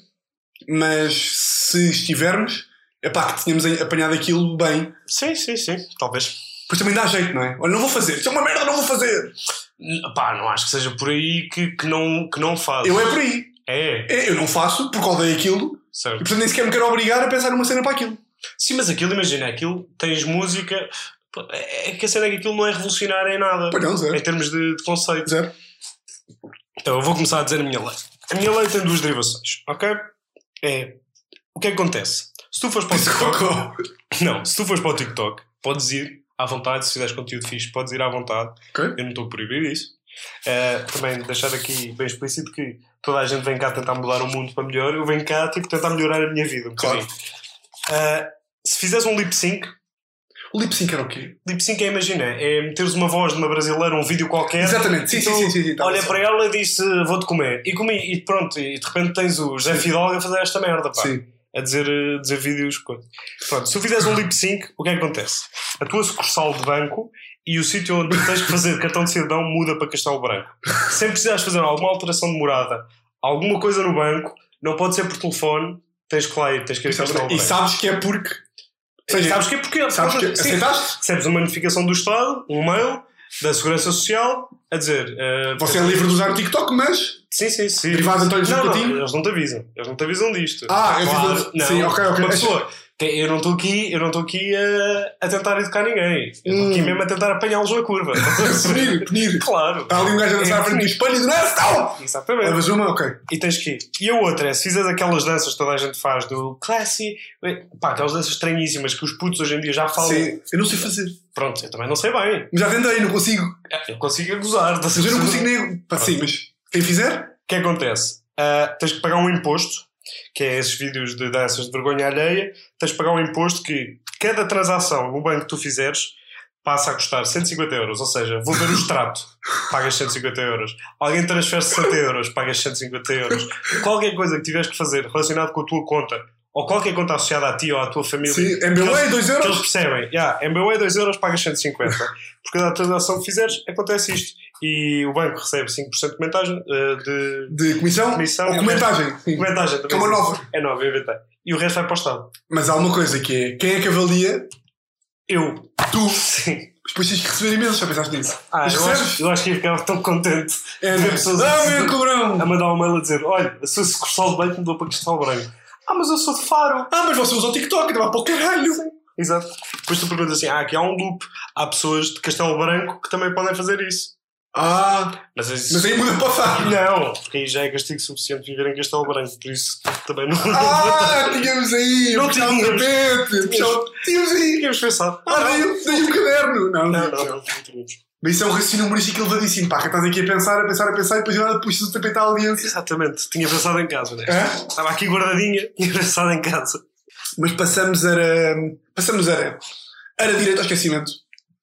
mas se estivermos, é pá, que tenhamos apanhado aquilo bem. Sim, sim, sim. Talvez. Pois também dá jeito, não é? Olha, não vou fazer, isto é uma merda, não vou fazer. Pá, não acho que seja por aí que, que, não, que não faz. Eu é por aí. É, É, eu não faço porque odeio aquilo e certo. portanto nem sequer me quero obrigar a pensar numa cena para aquilo. Sim, mas aquilo, imagina, aquilo tens música. É é que a cena é que aquilo não é revolucionário em nada. Pois não, Em zero. termos de, de conceito. Zero. Então eu vou começar a dizer a minha lei. A minha lei tem duas derivações, ok? É. O que é que acontece? Se tu fores para o TikTok. Não, se tu fores para o TikTok, podes ir à vontade, se fizeres conteúdo fixe, podes ir à vontade. Ok. Eu não estou a proibir isso. Eh, também deixar aqui bem explícito que toda a gente vem cá tentar mudar o mundo para melhor, eu venho cá tipo, tentar melhorar a minha vida um Claro. Eh, se fizeres um lip sync, O lip sync era o quê? lip sync é, imagina, é meteres uma voz de uma brasileira, um vídeo qualquer. Exatamente, sim, sim, sim, sim, tá Olha para ela e disse vou-te comer. E comi, e pronto, e de repente tens o José. Fidalgo a fazer esta merda, pá. Sim. A dizer, a dizer vídeos. Pronto, se tu fizeres um lip sync, o que é que acontece? A tua sucursal de banco e o sítio onde tens que fazer cartão de cidadão muda para Castelo Branco. Sempre precisares fazer alguma alteração de morada, alguma coisa no banco, não pode ser por telefone, tens que lá ir, tens que ir a Castelo E Branco. sabes que é porque. Ou E seja, sabes que é porque sabes que Sim, aceitaste? recebes uma notificação do Estado, um mail da Segurança Social a dizer eh, Você é livre de usar o TikTok, mas. Sim, sim, sim. Derivado de António não, não, Coutinho? eles não te avisam. Eles não te avisam disto. Ah, eu Claro, fiz. não. Sim, ok, ok. Uma pessoa. Eu não estou aqui, eu não aqui a, a tentar educar ninguém. Eu estou aqui Hum. mesmo a tentar apanhá-los na curva. [LAUGHS] Punir, punir. claro. Está ali um gajo a dançar É, à frente do espelho e do nada, estão! Exatamente. Levas uma, ok. E tens que ir. E a outra é, se fizeres aquelas danças que toda a gente faz do classy, pá, aquelas danças estranhíssimas que os putos hoje em dia já falam. Sim, eu não sei fazer. Pronto, eu também não sei bem. Mas já tentei, não consigo. Eu consigo gozar. Mas eu não consigo nem. Pá, sim, mas quem fizer? O que acontece? Ah, tens que pagar um imposto, que é esses vídeos de danças de vergonha alheia, tens que pagar um imposto que cada transação no banco que tu fizeres passa a custar 150 euros. Ou seja, vou ver o extrato, [LAUGHS] pagas 150 euros. Alguém transfere 60 euros, pagas 150 euros. Qualquer coisa que tiveres que fazer relacionado com a tua conta, ou qualquer conta associada a ti ou à tua família, Sim, MBA, 2 que eles euros. percebem, yeah, MBA 2 euros pagas 150. Por cada transação que fizeres, acontece isto. E o banco recebe 5% de comentagem eh, de, De comissão? Comissão Ou comentagem? Sim. Comentagem Que é uma nova. É nova, inventei. E o resto vai para o Estado. Mas há uma coisa que é: quem é que avalia? Eu. Tu. Sim. Depois tens que receber imenso, já pensaste nisso? Ah, eu acho, eu acho que ia ficar tão contente É, Ver né? pessoas Ah, a- meu a cobrão! mandar um mail a dizer: olha, a sua sucursal de banco mudou para Cristal Branco. Ah, mas eu sou de Faro. Ah, mas você usa o TikTok, vai para o caralho. Exato. Depois tu perguntas assim: ah, aqui há um loop. Há pessoas de Castelo Branco que também podem fazer isso. Ah, Mas, isso... mas aí muda para Faro. Não, porque aí já é castigo suficiente viver em Castelo Branco, por isso também não. Ah, tínhamos aí. Não um tínhamos. tapete. puxar um- Tínhamos aí. Tínhamos pensado. Ah, dei, dei um caderno. Não, Não, não, não, não. não, tínhamos. Mas isso é um raciocínio humorístico elevadíssimo, pá. que Estás aqui a pensar, a pensar, a pensar e depois de nada puxas o tapete à aliança. Exatamente, tinha pensado em casa, né? Hã? Estava aqui guardadinha, [LAUGHS] tinha pensado em casa. Mas passamos a. Passamos a. Era direito ao esquecimento.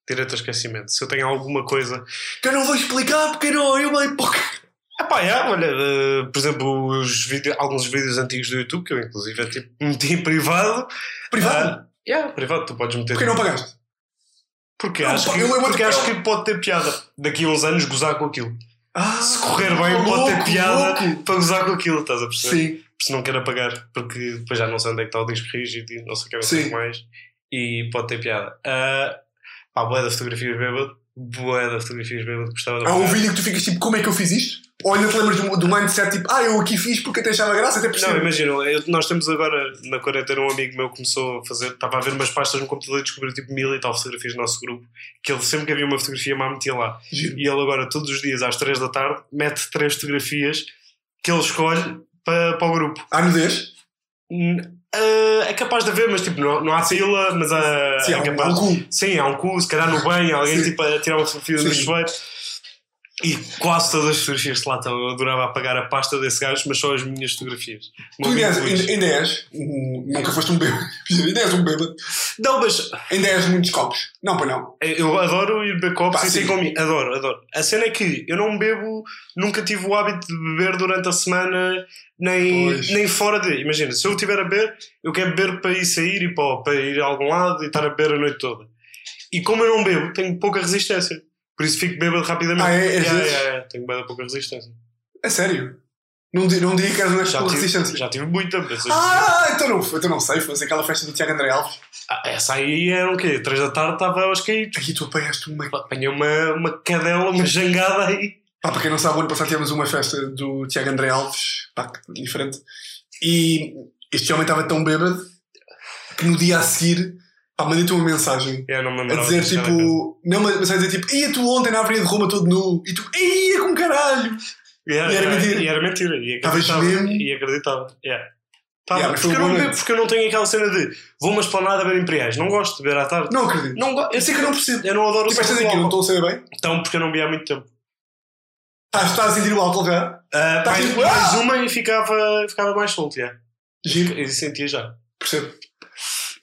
Direito ao esquecimento. Se eu tenho alguma coisa. Que eu não vou explicar porque não eu bem pouco. Ah pá, é, olha, eh, por exemplo, os vídeo, alguns vídeos antigos do YouTube que eu inclusive tipo, meti em privado. Privado. Ah, yeah, privado, tu podes meter. Porquê não pagaste? Porque, Não, acho, pá, que, porque que- acho que pode ter piada. Daqui a uns anos gozar com aquilo. Ah, Se correr bem, pode ter louco, piada louco. para gozar com aquilo, estás a perceber? Sim. Se não quer apagar, porque depois já não sei onde é que está o disco rígido e não sei o que que mais. E pode ter piada. Uh, pá, boé da fotografias bêbado. Boé da fotografias bêbado. Gostava de Há um vídeo que tu ficas tipo, como é que eu fiz isto? Ou ainda te lembras do, do mindset tipo, ah, eu aqui fiz porque até achava graça, até Não, percebo. imagina, eu- nós temos agora na quarentena um amigo meu que começou a fazer, estava a ver umas pastas no computador e descobriu tipo mil e tal fotografias do nosso grupo, que ele sempre que havia uma fotografia má metia lá. Giro. E ele agora, todos os dias às 3 da tarde, mete três fotografias que ele escolhe para, para o grupo. Há nudez? N- ah, é capaz de haver, mas tipo, não, não há pila, mas há, Sim, é um, capaz. um cu. Sim, há um cu, se calhar no banho, alguém Sim. tipo a tirar uma fotografia do chuveiro. E quase todas as fotografias que lá estão. Eu adorava apagar a pasta desse gajo, mas só as minhas fotografias. Tu ainda és, ainda, és, um- nunca foste um bêbado. [LAUGHS] ainda és um bêbado. Não, mas Ainda és muitos copos. Não, para não. eu adoro ir beber copos Pá, e sim. comigo. Adoro, adoro. A cena é que eu não bebo, nunca tive o hábito de beber durante a semana, nem, Pois. nem fora de. Imagina, se eu estiver a beber, eu quero beber para ir sair e para, para ir a algum lado e estar a beber a noite toda. E como eu não bebo, tenho pouca resistência. Por isso fico bêbado rapidamente. Ah, é? És Yeah, desses? yeah, yeah. Tenho bem pouca resistência. É sério. Não, di- não diria que eras com tive, resistência. já tive muita, mas Ah, então não, então não sei. Foi aquela festa do Tiago André Alves. Ah, essa aí era o quê? Três da tarde estava aos caídos. Aqui tu apanhaste uma. Apanhei uma, uma cadela, uma jangada aí. Pá, para quem não sabe, o ano passado tivemos uma festa do Tiago André Alves, pá, diferente. E este homem estava tão bêbado que no dia a seguir, pá, mandei-te uma mensagem Eu não me a dizer tipo, não, mas a dizer tipo, ia tu ontem na Avenida de Roma todo nu, e tu, ia com caralho. Yeah, E era yeah, mentira. E era mentira. E Estavas acreditava. E acreditava. Yeah. Tava, Yeah, mas foi porque, eu não bebo, porque eu não tenho aquela cena de vou uma esplanada ver imperiais. Não gosto de beber à tarde. Não acredito. Não go- Eu sei que eu não percebo. Eu não adoro Tipo, o sabor aqui do não estou a saber bem. Então, porque eu não bebia há muito tempo. Estás, estás a sentir o álcool já? Tá mais, tipo, mais ah! uma e ficava, ficava mais solto. Yeah. Giro, E sentia já. percebo.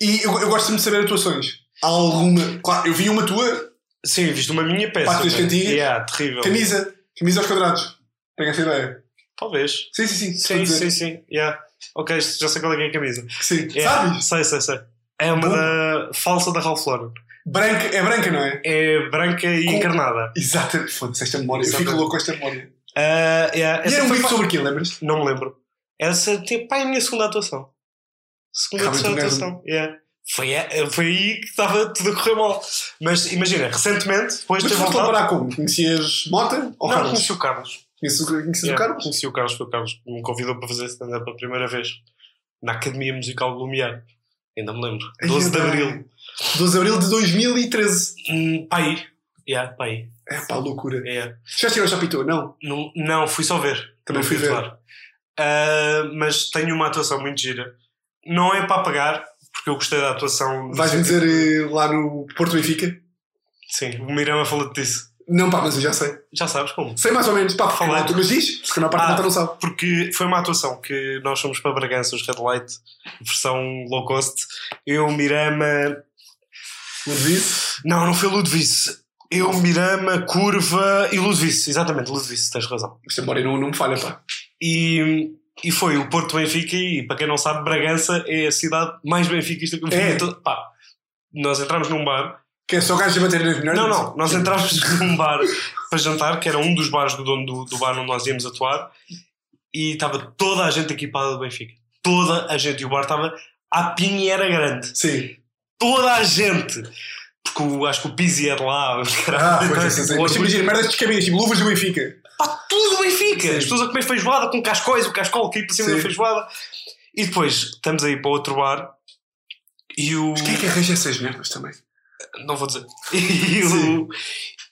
E eu, eu gosto muito de saber atuações. Há alguma. Claro, eu vi uma tua, Sim, viste uma minha peça. Patas né? cantigas. Yeah, terrível. camisa, camisa aos quadrados. Tenho essa ideia. Talvez. Sim, sim, sim. Sim, sim, sim. Yeah. Ok, já sei qual é que é a camisa. Sim. Yeah, Sabes? Sei, sei, sei. É uma Bom. da falsa da Ralph Lauren. Branca, é branca, não é? É branca e Com- encarnada. Exatamente. Foda-se esta memória. Eu fico louco com esta memória. Ah, yeah, E era um vídeo sobre aquilo, lembras-te? Não me lembro. Essa tipo, pá, é a minha segunda atuação. Segunda terceira atuação. Yeah. Foi, a- foi aí que estava tudo a correr mal. Mas imagina, recentemente, depois Mas de ter voltado. parar como? Conhecias Mota ou Não, Carlos? conheci o Carlos. Conheces, conheces Yeah, o Carlos? Conheci o Carlos, foi o Carlos que me convidou para fazer stand-up pela primeira vez. Na Academia Musical do Lumiar. Ainda me lembro. 12 de Abril. 12 de Abril de 2013. Hum, aí. Yeah, pá aí. É pá, loucura. Yeah. Já tirou o Chapitou? Não. Não, não, fui só ver. Também Não fui ver. Ah, mas tenho uma atuação muito gira. Não é para pagar, porque eu gostei da atuação. Vais-me dizer eh, lá no Porto Benfica? Sim, o Mirama falou disso. Não, pá, mas eu já sei. Já sabes como? Sei mais ou menos. Pá, porque Falar. não, mas diz, porque a maior parte Ah. da não sabe. Porque foi uma atuação que nós fomos para Bragança, os Red Light, versão low cost. Eu, Mirama. Disse? Não, não foi Ludvice. Eu, Mirama, Curva e Ludvice. Exatamente, Ludvice, tens razão. Esta memória não, não me falha, pá. E, e foi o Porto Benfica. E para quem não sabe, Bragança é a cidade mais benfiquista que eu vi. É. todo- Pá, nós entramos num bar Que é só gajos a bater nas mulheres? Não, não, nós entrámos [LAUGHS] num bar para jantar, que era um dos bares do dono do, do bar onde nós íamos atuar, e estava toda a gente equipada do Benfica. Toda a gente. E o bar estava à pinha e era grande. Sim. Toda a gente. Porque o- acho que o Pizzi é de lá. Ah, pois é, sim, sim. Mas imagina, merdas de cabeça, tipo luvas do Benfica. Pá, tudo Benfica! Sim. As pessoas a comer feijoada com cascóis, o cascol cair para cima Sim. da feijoada. E depois estamos aí para outro bar e o. Mas quem é que arranja essas merdas também? Não vou dizer. [LAUGHS] E o,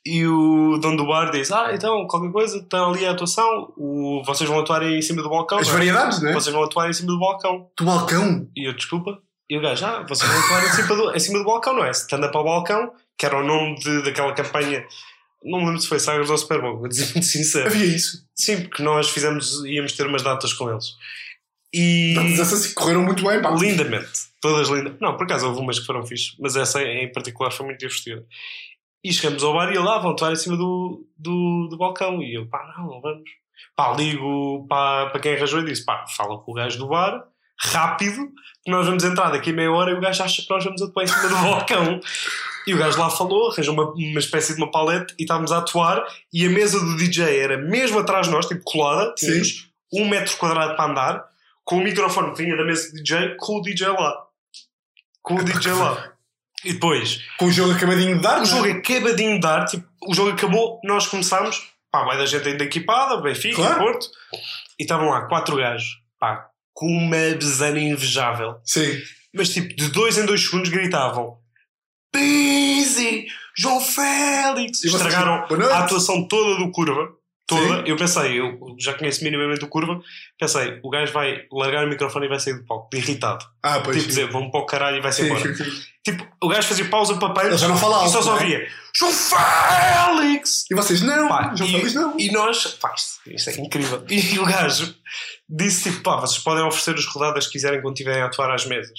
e o dono do bar diz: Ah, então, qualquer coisa, está ali a atuação, o, vocês vão atuar em cima do balcão. As não é? variedades, não é? Vocês vão atuar em cima do balcão. Do balcão. E eu, desculpa. E o gajo, ah, vocês vão atuar em cima do, em cima do balcão, não é? Stand up ao balcão, que era o nome de, daquela campanha. Não me lembro se foi Sagas ou Super Bowl, vou dizer [LAUGHS] muito sincero. Havia isso. Sim, porque nós fizemos, íamos ter umas datas com eles. E. Datas essas correram muito bem, pá. Lindamente. Todas lindas. Não, por acaso houve umas que foram fixe, mas essa em particular foi muito divertida. E chegamos ao bar e lá vão atuar em cima do, do, do balcão. E eu, pá, não, não vamos. Pá, ligo para, para quem arranjou e disse, pá, fala com o gajo do bar, rápido, que nós vamos entrar daqui a meia hora e o gajo acha que nós vamos atuar em cima do [LAUGHS] balcão. E o gajo lá falou, arranjou uma, uma espécie de uma palete e estávamos a atuar e a mesa do DJ era mesmo atrás de nós, tipo colada, tínhamos um metro quadrado para andar, com o microfone que vinha da mesa do DJ, com o DJ lá. Com o DJ lá. E depois, Com o jogo acabadinho de dar, o não é? jogo acabadinho de dar, tipo, o jogo acabou, nós começámos, pá, vai da gente ainda equipada, Benfica, Claro. Porto, e estavam lá quatro gajos, pá, com uma besana invejável. Sim. Mas tipo, de dois em dois segundos gritavam Busy! João Félix! E Estragaram a atuação toda do Curva. Toda. Sim. Eu pensei, eu já conheço minimamente o Curva, pensei, o gajo vai largar o microfone e vai sair do palco, irritado. Ah, pois. tipo, sim. dizer, vamos para o caralho e vai-se Sim, embora. sim, sim. Tipo, o gajo fazia pausa para peitos já não fala e só só não é? João Félix! E vocês, não, Pá, João e, Félix, não. e nós, pá, isto, isto é incrível. E o gajo disse tipo, pá, vocês podem oferecer as rodadas que quiserem quando estiverem a atuar às mesas.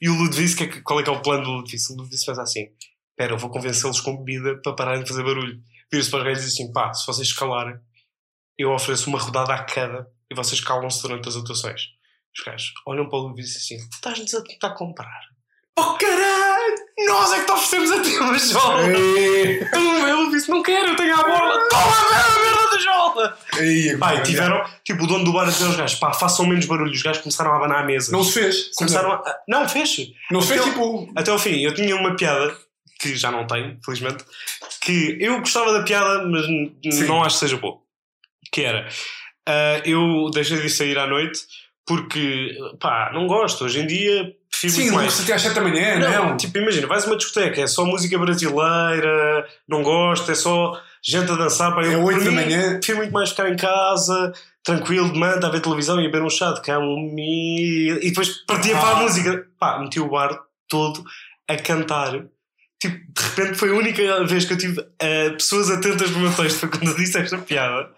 E o Ludwig, é qual é que é o plano do Ludwig? O Ludwig faz assim: espera, eu vou convencê-los com bebida para pararem de fazer barulho. Vira-se para os gajos e diz assim: pá, se vocês escalarem, eu ofereço uma rodada a cada e vocês calam-se durante as atuações. Os gajos olham para o Ludwig e dizem assim: estás-nos a tentar comprar. Oh caralho! Nós é que te oferecemos a ti uma jola! Ele disse: Não quero, eu tenho a bola. Toma a merda da jola. pá, tiveram, tipo, o dono do bar a dizer aos gajos: Pá, façam menos barulho. Os gajos começaram a abanar a mesa. Não se fez. começaram a. Não, fez. Não se fez, tipo. Até ao fim, eu tinha uma piada, que já não tenho, felizmente, que eu gostava da piada, mas Sim. não acho que seja boa. Que era: ah, Eu deixei de sair à noite porque, pá, não gosto. Hoje em dia prefiro Sim, mais. se até às 7 da manhã, Não, não. tipo, imagina, vais a uma discoteca, é só música brasileira, não gosto, é só gente a dançar. Pá, É eu, 8 por da mim, manhã. Prefiro muito mais ficar em casa, tranquilo, de manhã, a ver televisão e a beber um chá de camomila e depois partia para a Ah. música. Pá, meti o bar todo a cantar. Tipo, de repente foi a única vez que eu tive eh, pessoas atentas no meu texto, foi quando eu disse esta piada.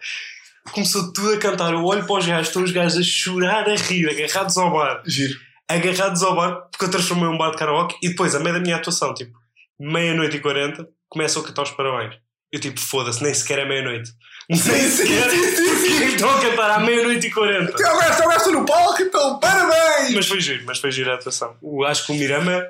Começou tudo a cantar. Eu olho para os gajos, estão os gajos a chorar, a rir, agarrados ao bar Giro. Agarrados ao bar, porque eu transformei um bar de karaoke e depois, a meio da minha atuação, tipo, meia-noite e quarenta, começam a cantar os parabéns. Eu tipo, foda-se, nem sequer é meia-noite. Nem sequer. Porque estão a cantar à meia-noite e quarenta. Tem o gajo, tem o gajo no palco, então, parabéns! Mas foi giro, mas foi giro a atuação. O, acho que o Mirama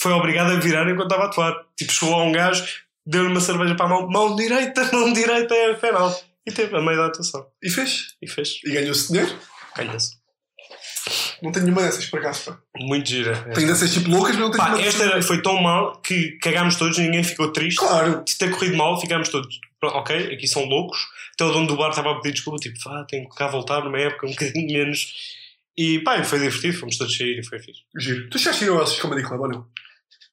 foi obrigado a virar enquanto estava a atuar. Tipo, chegou lá um gajo, deu-lhe uma cerveja para a mão, mão direita, [LAUGHS] mão direita é penal. E teve a meio da atuação. E fez. E fez. E ganhou-se dinheiro. Ganha-se. Não tenho nenhuma dessas, por acaso, pá. Muito gira. Tenho dessas tipo loucas, mas não tenho Pá, nenhuma esta era- foi tão mal que cagámos todos, ninguém ficou triste. Claro. de ter corrido mal, ficámos todos, pronto, ok, aqui são loucos. Até o dono do bar estava a pedir desculpa, tipo, ah, tenho que cá voltar numa época um bocadinho menos. E pá, foi divertido, fomos todos sair e foi fixe. Giro. Tu já tirou o Elsis Comedy Club ou não?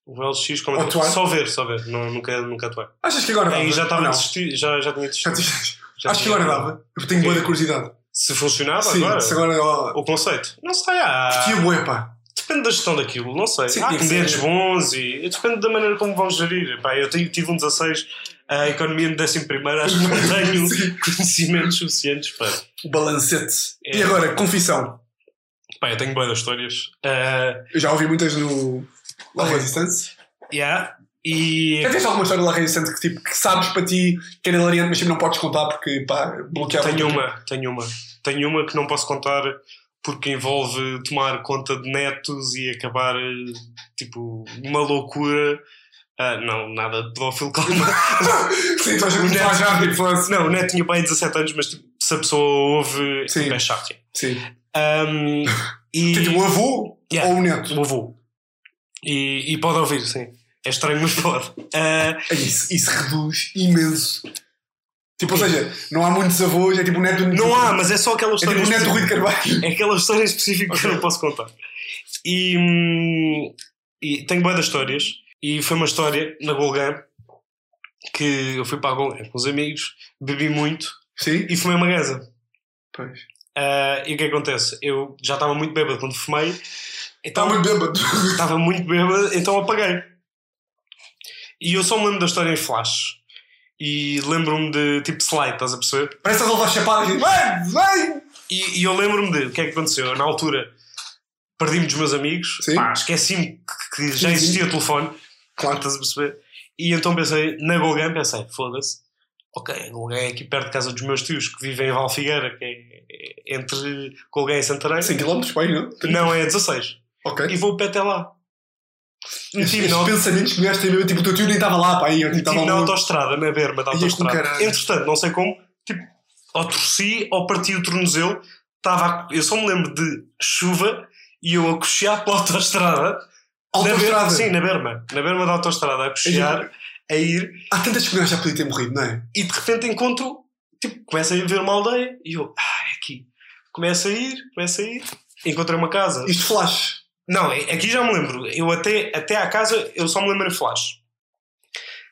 O LX, como é que- Atuar? Só ver, só ver, não, nunca, nunca atuei. Achas que agora dava? Aí já ou estava a não? desistir, já, já tinha Já desistido. te- Já Acho que tinha- agora dava. Eu tenho boa da curiosidade. Se funcionava Sim, agora, se agora. ó, o conceito, não sei, há. Curtia bué, pá. Depende da gestão daquilo, não sei. Sim, há ser. bons e depende da maneira como vão gerir. Pá, eu tive um 16, a economia no 11 primeiro, acho que não tenho [LAUGHS] conhecimentos suficientes para. O balancete. É. E agora, confissão. Pá, eu tenho boas histórias. Ah, Eu já ouvi muitas no La Resistance. yeah. E Já tens alguma história La Resistance que, tipo, que sabes para ti que era hilariante, mas tipo, não podes contar porque, pá, bloqueava. tenho uma, tenho uma. Tenho uma que não posso contar porque envolve tomar conta de netos e acabar tipo uma loucura. Ah, não, nada de pedófilo, calma. [LAUGHS] Sim, tu achas que neto- já, tipo, fosse- Não, o neto tinha pai 17 anos, mas tipo, se a pessoa ouve, Sim. tipo, é chato. Sim. Um, [LAUGHS] e Tipo, o avô Yeah. ou o neto? o avô. E, e pode ouvir, sim. É estranho, mas pode. É Isso, isso reduz imenso Tipo, ou seja, não há muitos avós, é tipo o neto do Não há, mas é só aquela É história. tipo o neto do Rui de. Carvalho. É aquela história específica que eu não posso contar. E, hum, e tenho boas histórias. E foi uma história na Golgã que eu fui para a Golgã com os amigos, bebi muito Sim? e fumei uma gaza. Pois. Ah, e o que acontece? Eu já estava muito bêbado quando fumei, então muito bêbado. estava muito bêbado, então apaguei. E eu só me lembro da história em flash. E lembro-me de tipo slide, estás a perceber? Parece que levar chapada e vem, vem! E, e eu lembro-me de o que é que aconteceu. Eu, na altura perdi-me dos meus amigos, Sim. Pá, esqueci-me que, que já Sim, existia telefone, Claro. estás a perceber? E então pensei, na Golgã, pensei, foda-se, ok, a Golgã é aqui perto de casa dos meus tios que vivem em Valfigueira, que é entre Golgã e Santarém. 100 km, bem, não? Não, é 16. Ok. E vou pé até lá. Estes, Meti-me estes na, pensamentos que têm mesmo, tipo, o teu tio nem estava lá, pá, aí, eu tipo, estava na lá. autostrada, na berma da Ia com autostrada. Entretanto, não sei como, tipo, ou torci ou parti o tornozelo. Estava a- eu só me lembro de chuva e eu a cochear pela [LAUGHS] autostrada. Na Autostrada. sim, na berma. Na berma da autostrada, a cochear, a ir. Há tantas que já podia ter morrido, não é? E de repente encontro, tipo, começo a ver uma aldeia e eu, ah, é aqui. Começo a ir, começo a ir. Encontrei uma casa. Isto flash. Não, é- aqui já me lembro. Eu até, até à casa, eu só me lembro em flash.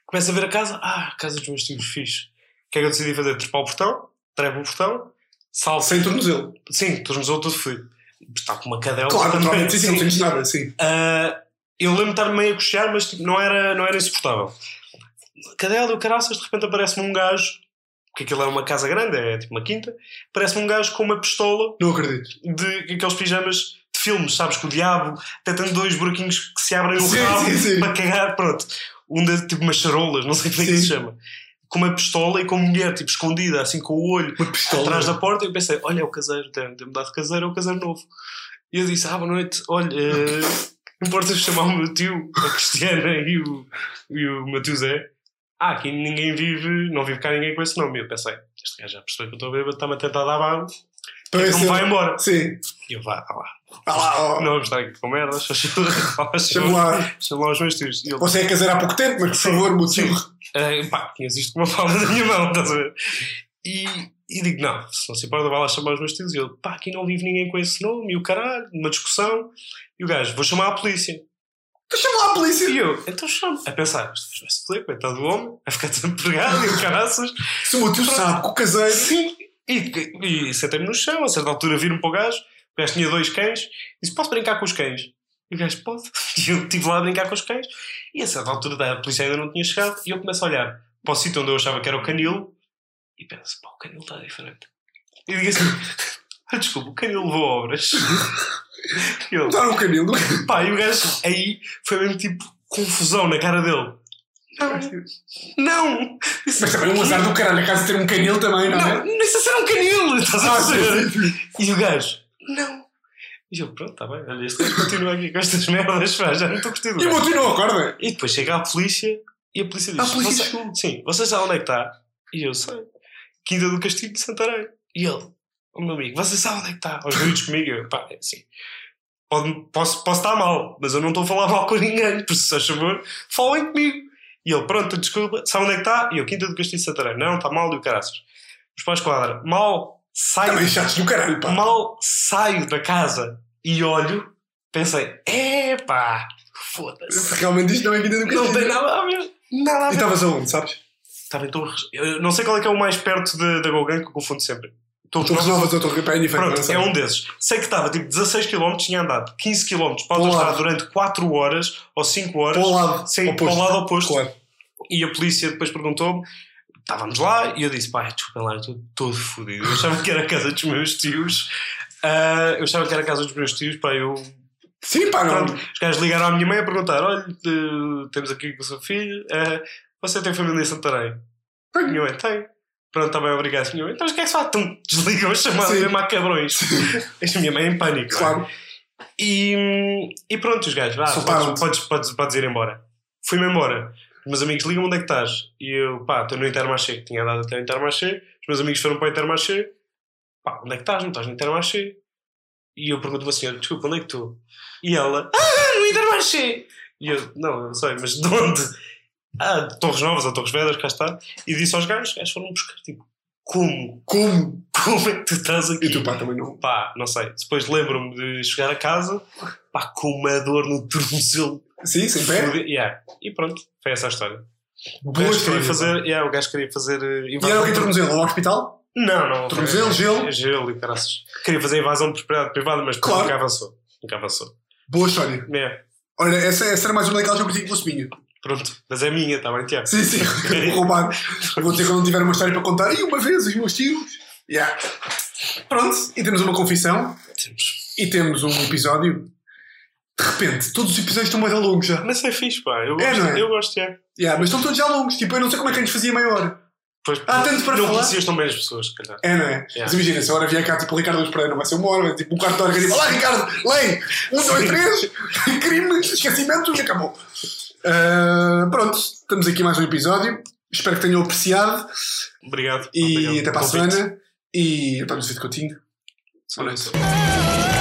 Começo a ver a casa, ah, a casa dos meus tios, fixe. O que é que eu decidi fazer? Trepar o portão, trepo o portão, salto. Sem tornozelo. Sim, tornozelo todo fui. Está com uma cadela. Claro, naturalmente, sim, não tens nada, sim. Ah, eu lembro de estar meio a cochear, mas tipo, não, era, não era insuportável. Cadela e o caraças, de repente aparece-me um gajo, porque aquilo é uma casa grande, é tipo uma quinta, aparece-me um gajo com uma pistola Não acredito. de aqueles pijamas filmes, sabes? Que o diabo até tem dois buraquinhos que se abrem no Sim, rabo sim, sim. para cagar, pronto. Um de tipo umas charolas, não sei como é que se chama. Com uma pistola e com uma mulher tipo escondida, assim com o olho atrás da porta. E eu pensei: olha, é o caseiro, tem- tem mudado de caseiro, é o caseiro novo. E eu disse: ah, boa noite, olha, eh, importa chamar o meu tio, a Cristiana [LAUGHS] e o, e o meu tio Zé. Ah, aqui ninguém vive, não vive cá ninguém com esse nome. E eu pensei: este gajo já percebeu que eu estou bêbado, está-me a tentar dar barro, Então é não assim, vai embora. Sim. E eu, vá, lá. Vá lá, ó. Não vamos estar aqui com merda, chama lá. lá os meus tios. Ele, Você é caseiro há pouco tempo, mas por favor, meu tio. "Ah, pá, tinhas isto com uma palma da minha mão, estás a ver? E, e digo, não, se não se importa, vai lá chamar os meus tios. E ele, pá, aqui não vive ninguém com esse nome, e o caralho, uma discussão. E o gajo, vou chamar a polícia. Então chama lá a polícia. E eu, então chamo. A pensar, isto vai-se foder, coitado do homem, vai ficar desempregado e o caraças. Se o meu tio sabe que o caseiro. Sim. E, e sentei-me no chão, a certa altura viro-me para o gajo, o gajo tinha dois cães, disse: Posso brincar com os cães? E o gajo pode. [LAUGHS] E eu estive lá a brincar com os cães, e a certa altura a polícia ainda não tinha chegado, e eu começo a olhar para o sítio onde eu achava que era o canil, e penso: Pá, o canil está diferente. E digo assim: ah, Desculpa, o canil levou obras. E Dar um canil. pá, e o gajo aí foi mesmo tipo confusão na cara dele. Não, não! Mas também é um azar do caralho a casa ter um canil também, não é? não, sei se era um canil, estás a Ah, perceber? E o gajo, não. E eu, pronto, está bem, olha, este gajo continua aqui com estas merdas, pá, já não estou curtindo. E não acorda. E depois chega a polícia e a polícia diz: A polícia "Você-. Sim, você sabe onde é que está? E eu sei. Quinta do Castilho de Santarém. E ele, o meu amigo, você sabe onde é que está? Aos gritos comigo, eu, pá, é assim. Pode, posso, posso estar mal, mas eu não estou a falar mal com ninguém, por se faz favor, falem comigo. E ele, pronto, desculpa, sabe onde é que está? E eu, Quinta do Castilho de Santarém. Não, está mal e o caraças. Os pais quadra, mal saio, do caralho, pá. mal saio da casa e olho, pensei, epá, foda-se. Realmente isto não é vida do Não castilho. tem nada a ver. Nada a E ver. estavas aonde, sabes? Estava em Torres. Eu não sei qual é que é o mais perto da Gauguin, que eu confundo sempre. Torres Torres Novas. Novas ou Torre Pé é diferente. Pronto, é um desses. Sei que estava tipo 16 km, tinha andado 15 km para o autostrada lado. durante 4 horas ou 5 horas. Para o lado. Sim, oposto. para o lado oposto. Claro. E a polícia depois perguntou-me. Estávamos lá e eu disse: pá, desculpem lá, estou todo fodido. Eu achava que era a casa dos meus tios. Ah, eu achava que era a casa dos meus tios, pá, eu Sim, pá, não. Pronto, os gajos ligaram à minha mãe a perguntar: olha, eh, temos aqui com o seu filho, eh, você tem família em Santarém? Tenho. Minha mãe tem. Pronto, está bem, obrigado, [LAUGHS] [LAUGHS] minha mãe. Então, o que é que se faz? Tum, desligam a chamada mesmo a cabrões. a minha mãe em pânico. Claro. E, e pronto, os gajos, vá, podes, podes, podes, podes ir embora. Fui-me embora. Os meus amigos ligam onde é que estás? E eu, pá, estou no Intermarché. Tinha andado até o Intermarché. Os meus amigos foram para o Intermarché. Pá, onde é que estás? Não estás no Intermarché? E eu pergunto à senhora, desculpa, onde é que estou? E ela, ah, no Intermarché! E eu, não, não sei, mas de onde? Ah, Torres Novas ou Torres Vedras, cá está, e disse aos gajos, os gajos foram buscar, tipo, como? Como? Como é que tu estás aqui? E o teu pai também não. Pá, não sei. Depois lembro-me de chegar a casa, pá, com uma dor no tornozelo. Sim, sem pé? Yeah. E pronto, foi essa a história. O Boa gajo história. queria fazer, yeah, o gajo queria fazer eh, E era o que invasão. tornozelo? Ao hospital? Não, não. Tornozelo, é- gelo? é Gelo e caraças. Queria fazer invasão de propriedade privada, mas Claro. nunca avançou. Nunca avançou. Boa história. É, Olha, essa, essa era mais uma daquelas que eu curti pela espinha. Pronto. Mas é minha, está bem, Tiago? Sim, sim. [LAUGHS] Vou roubar. Vou ter quando tiver uma história para contar. E uma vez os meus tios. Yeah. Pronto. E temos uma confissão. Temos. E temos um episódio. De repente, todos os episódios estão mais longos já. Mas é fixe, pá. Eu É, gosto, não é? eu gosto, Tiago. Yeah, mas estão todos já longos. Tipo, eu não sei como é que antes fazia meia hora. Pois, Há tanto para não falar. conhecias tão bem as pessoas, calhar. É, não é? Yeah. Mas imagina, se agora vier cá tipo o Ricardo Luís Pereira, não vai ser uma hora, vai tipo um quarto de hora que diz: Olá Ricardo, lei! Um, dois, três, [LAUGHS] crime, esquecimento e acabou. Ah, pronto, estamos aqui mais um episódio. Espero que tenham apreciado Obrigado. e Obrigado até para a semana. E António Cid Coutinho. Só isso. Oh,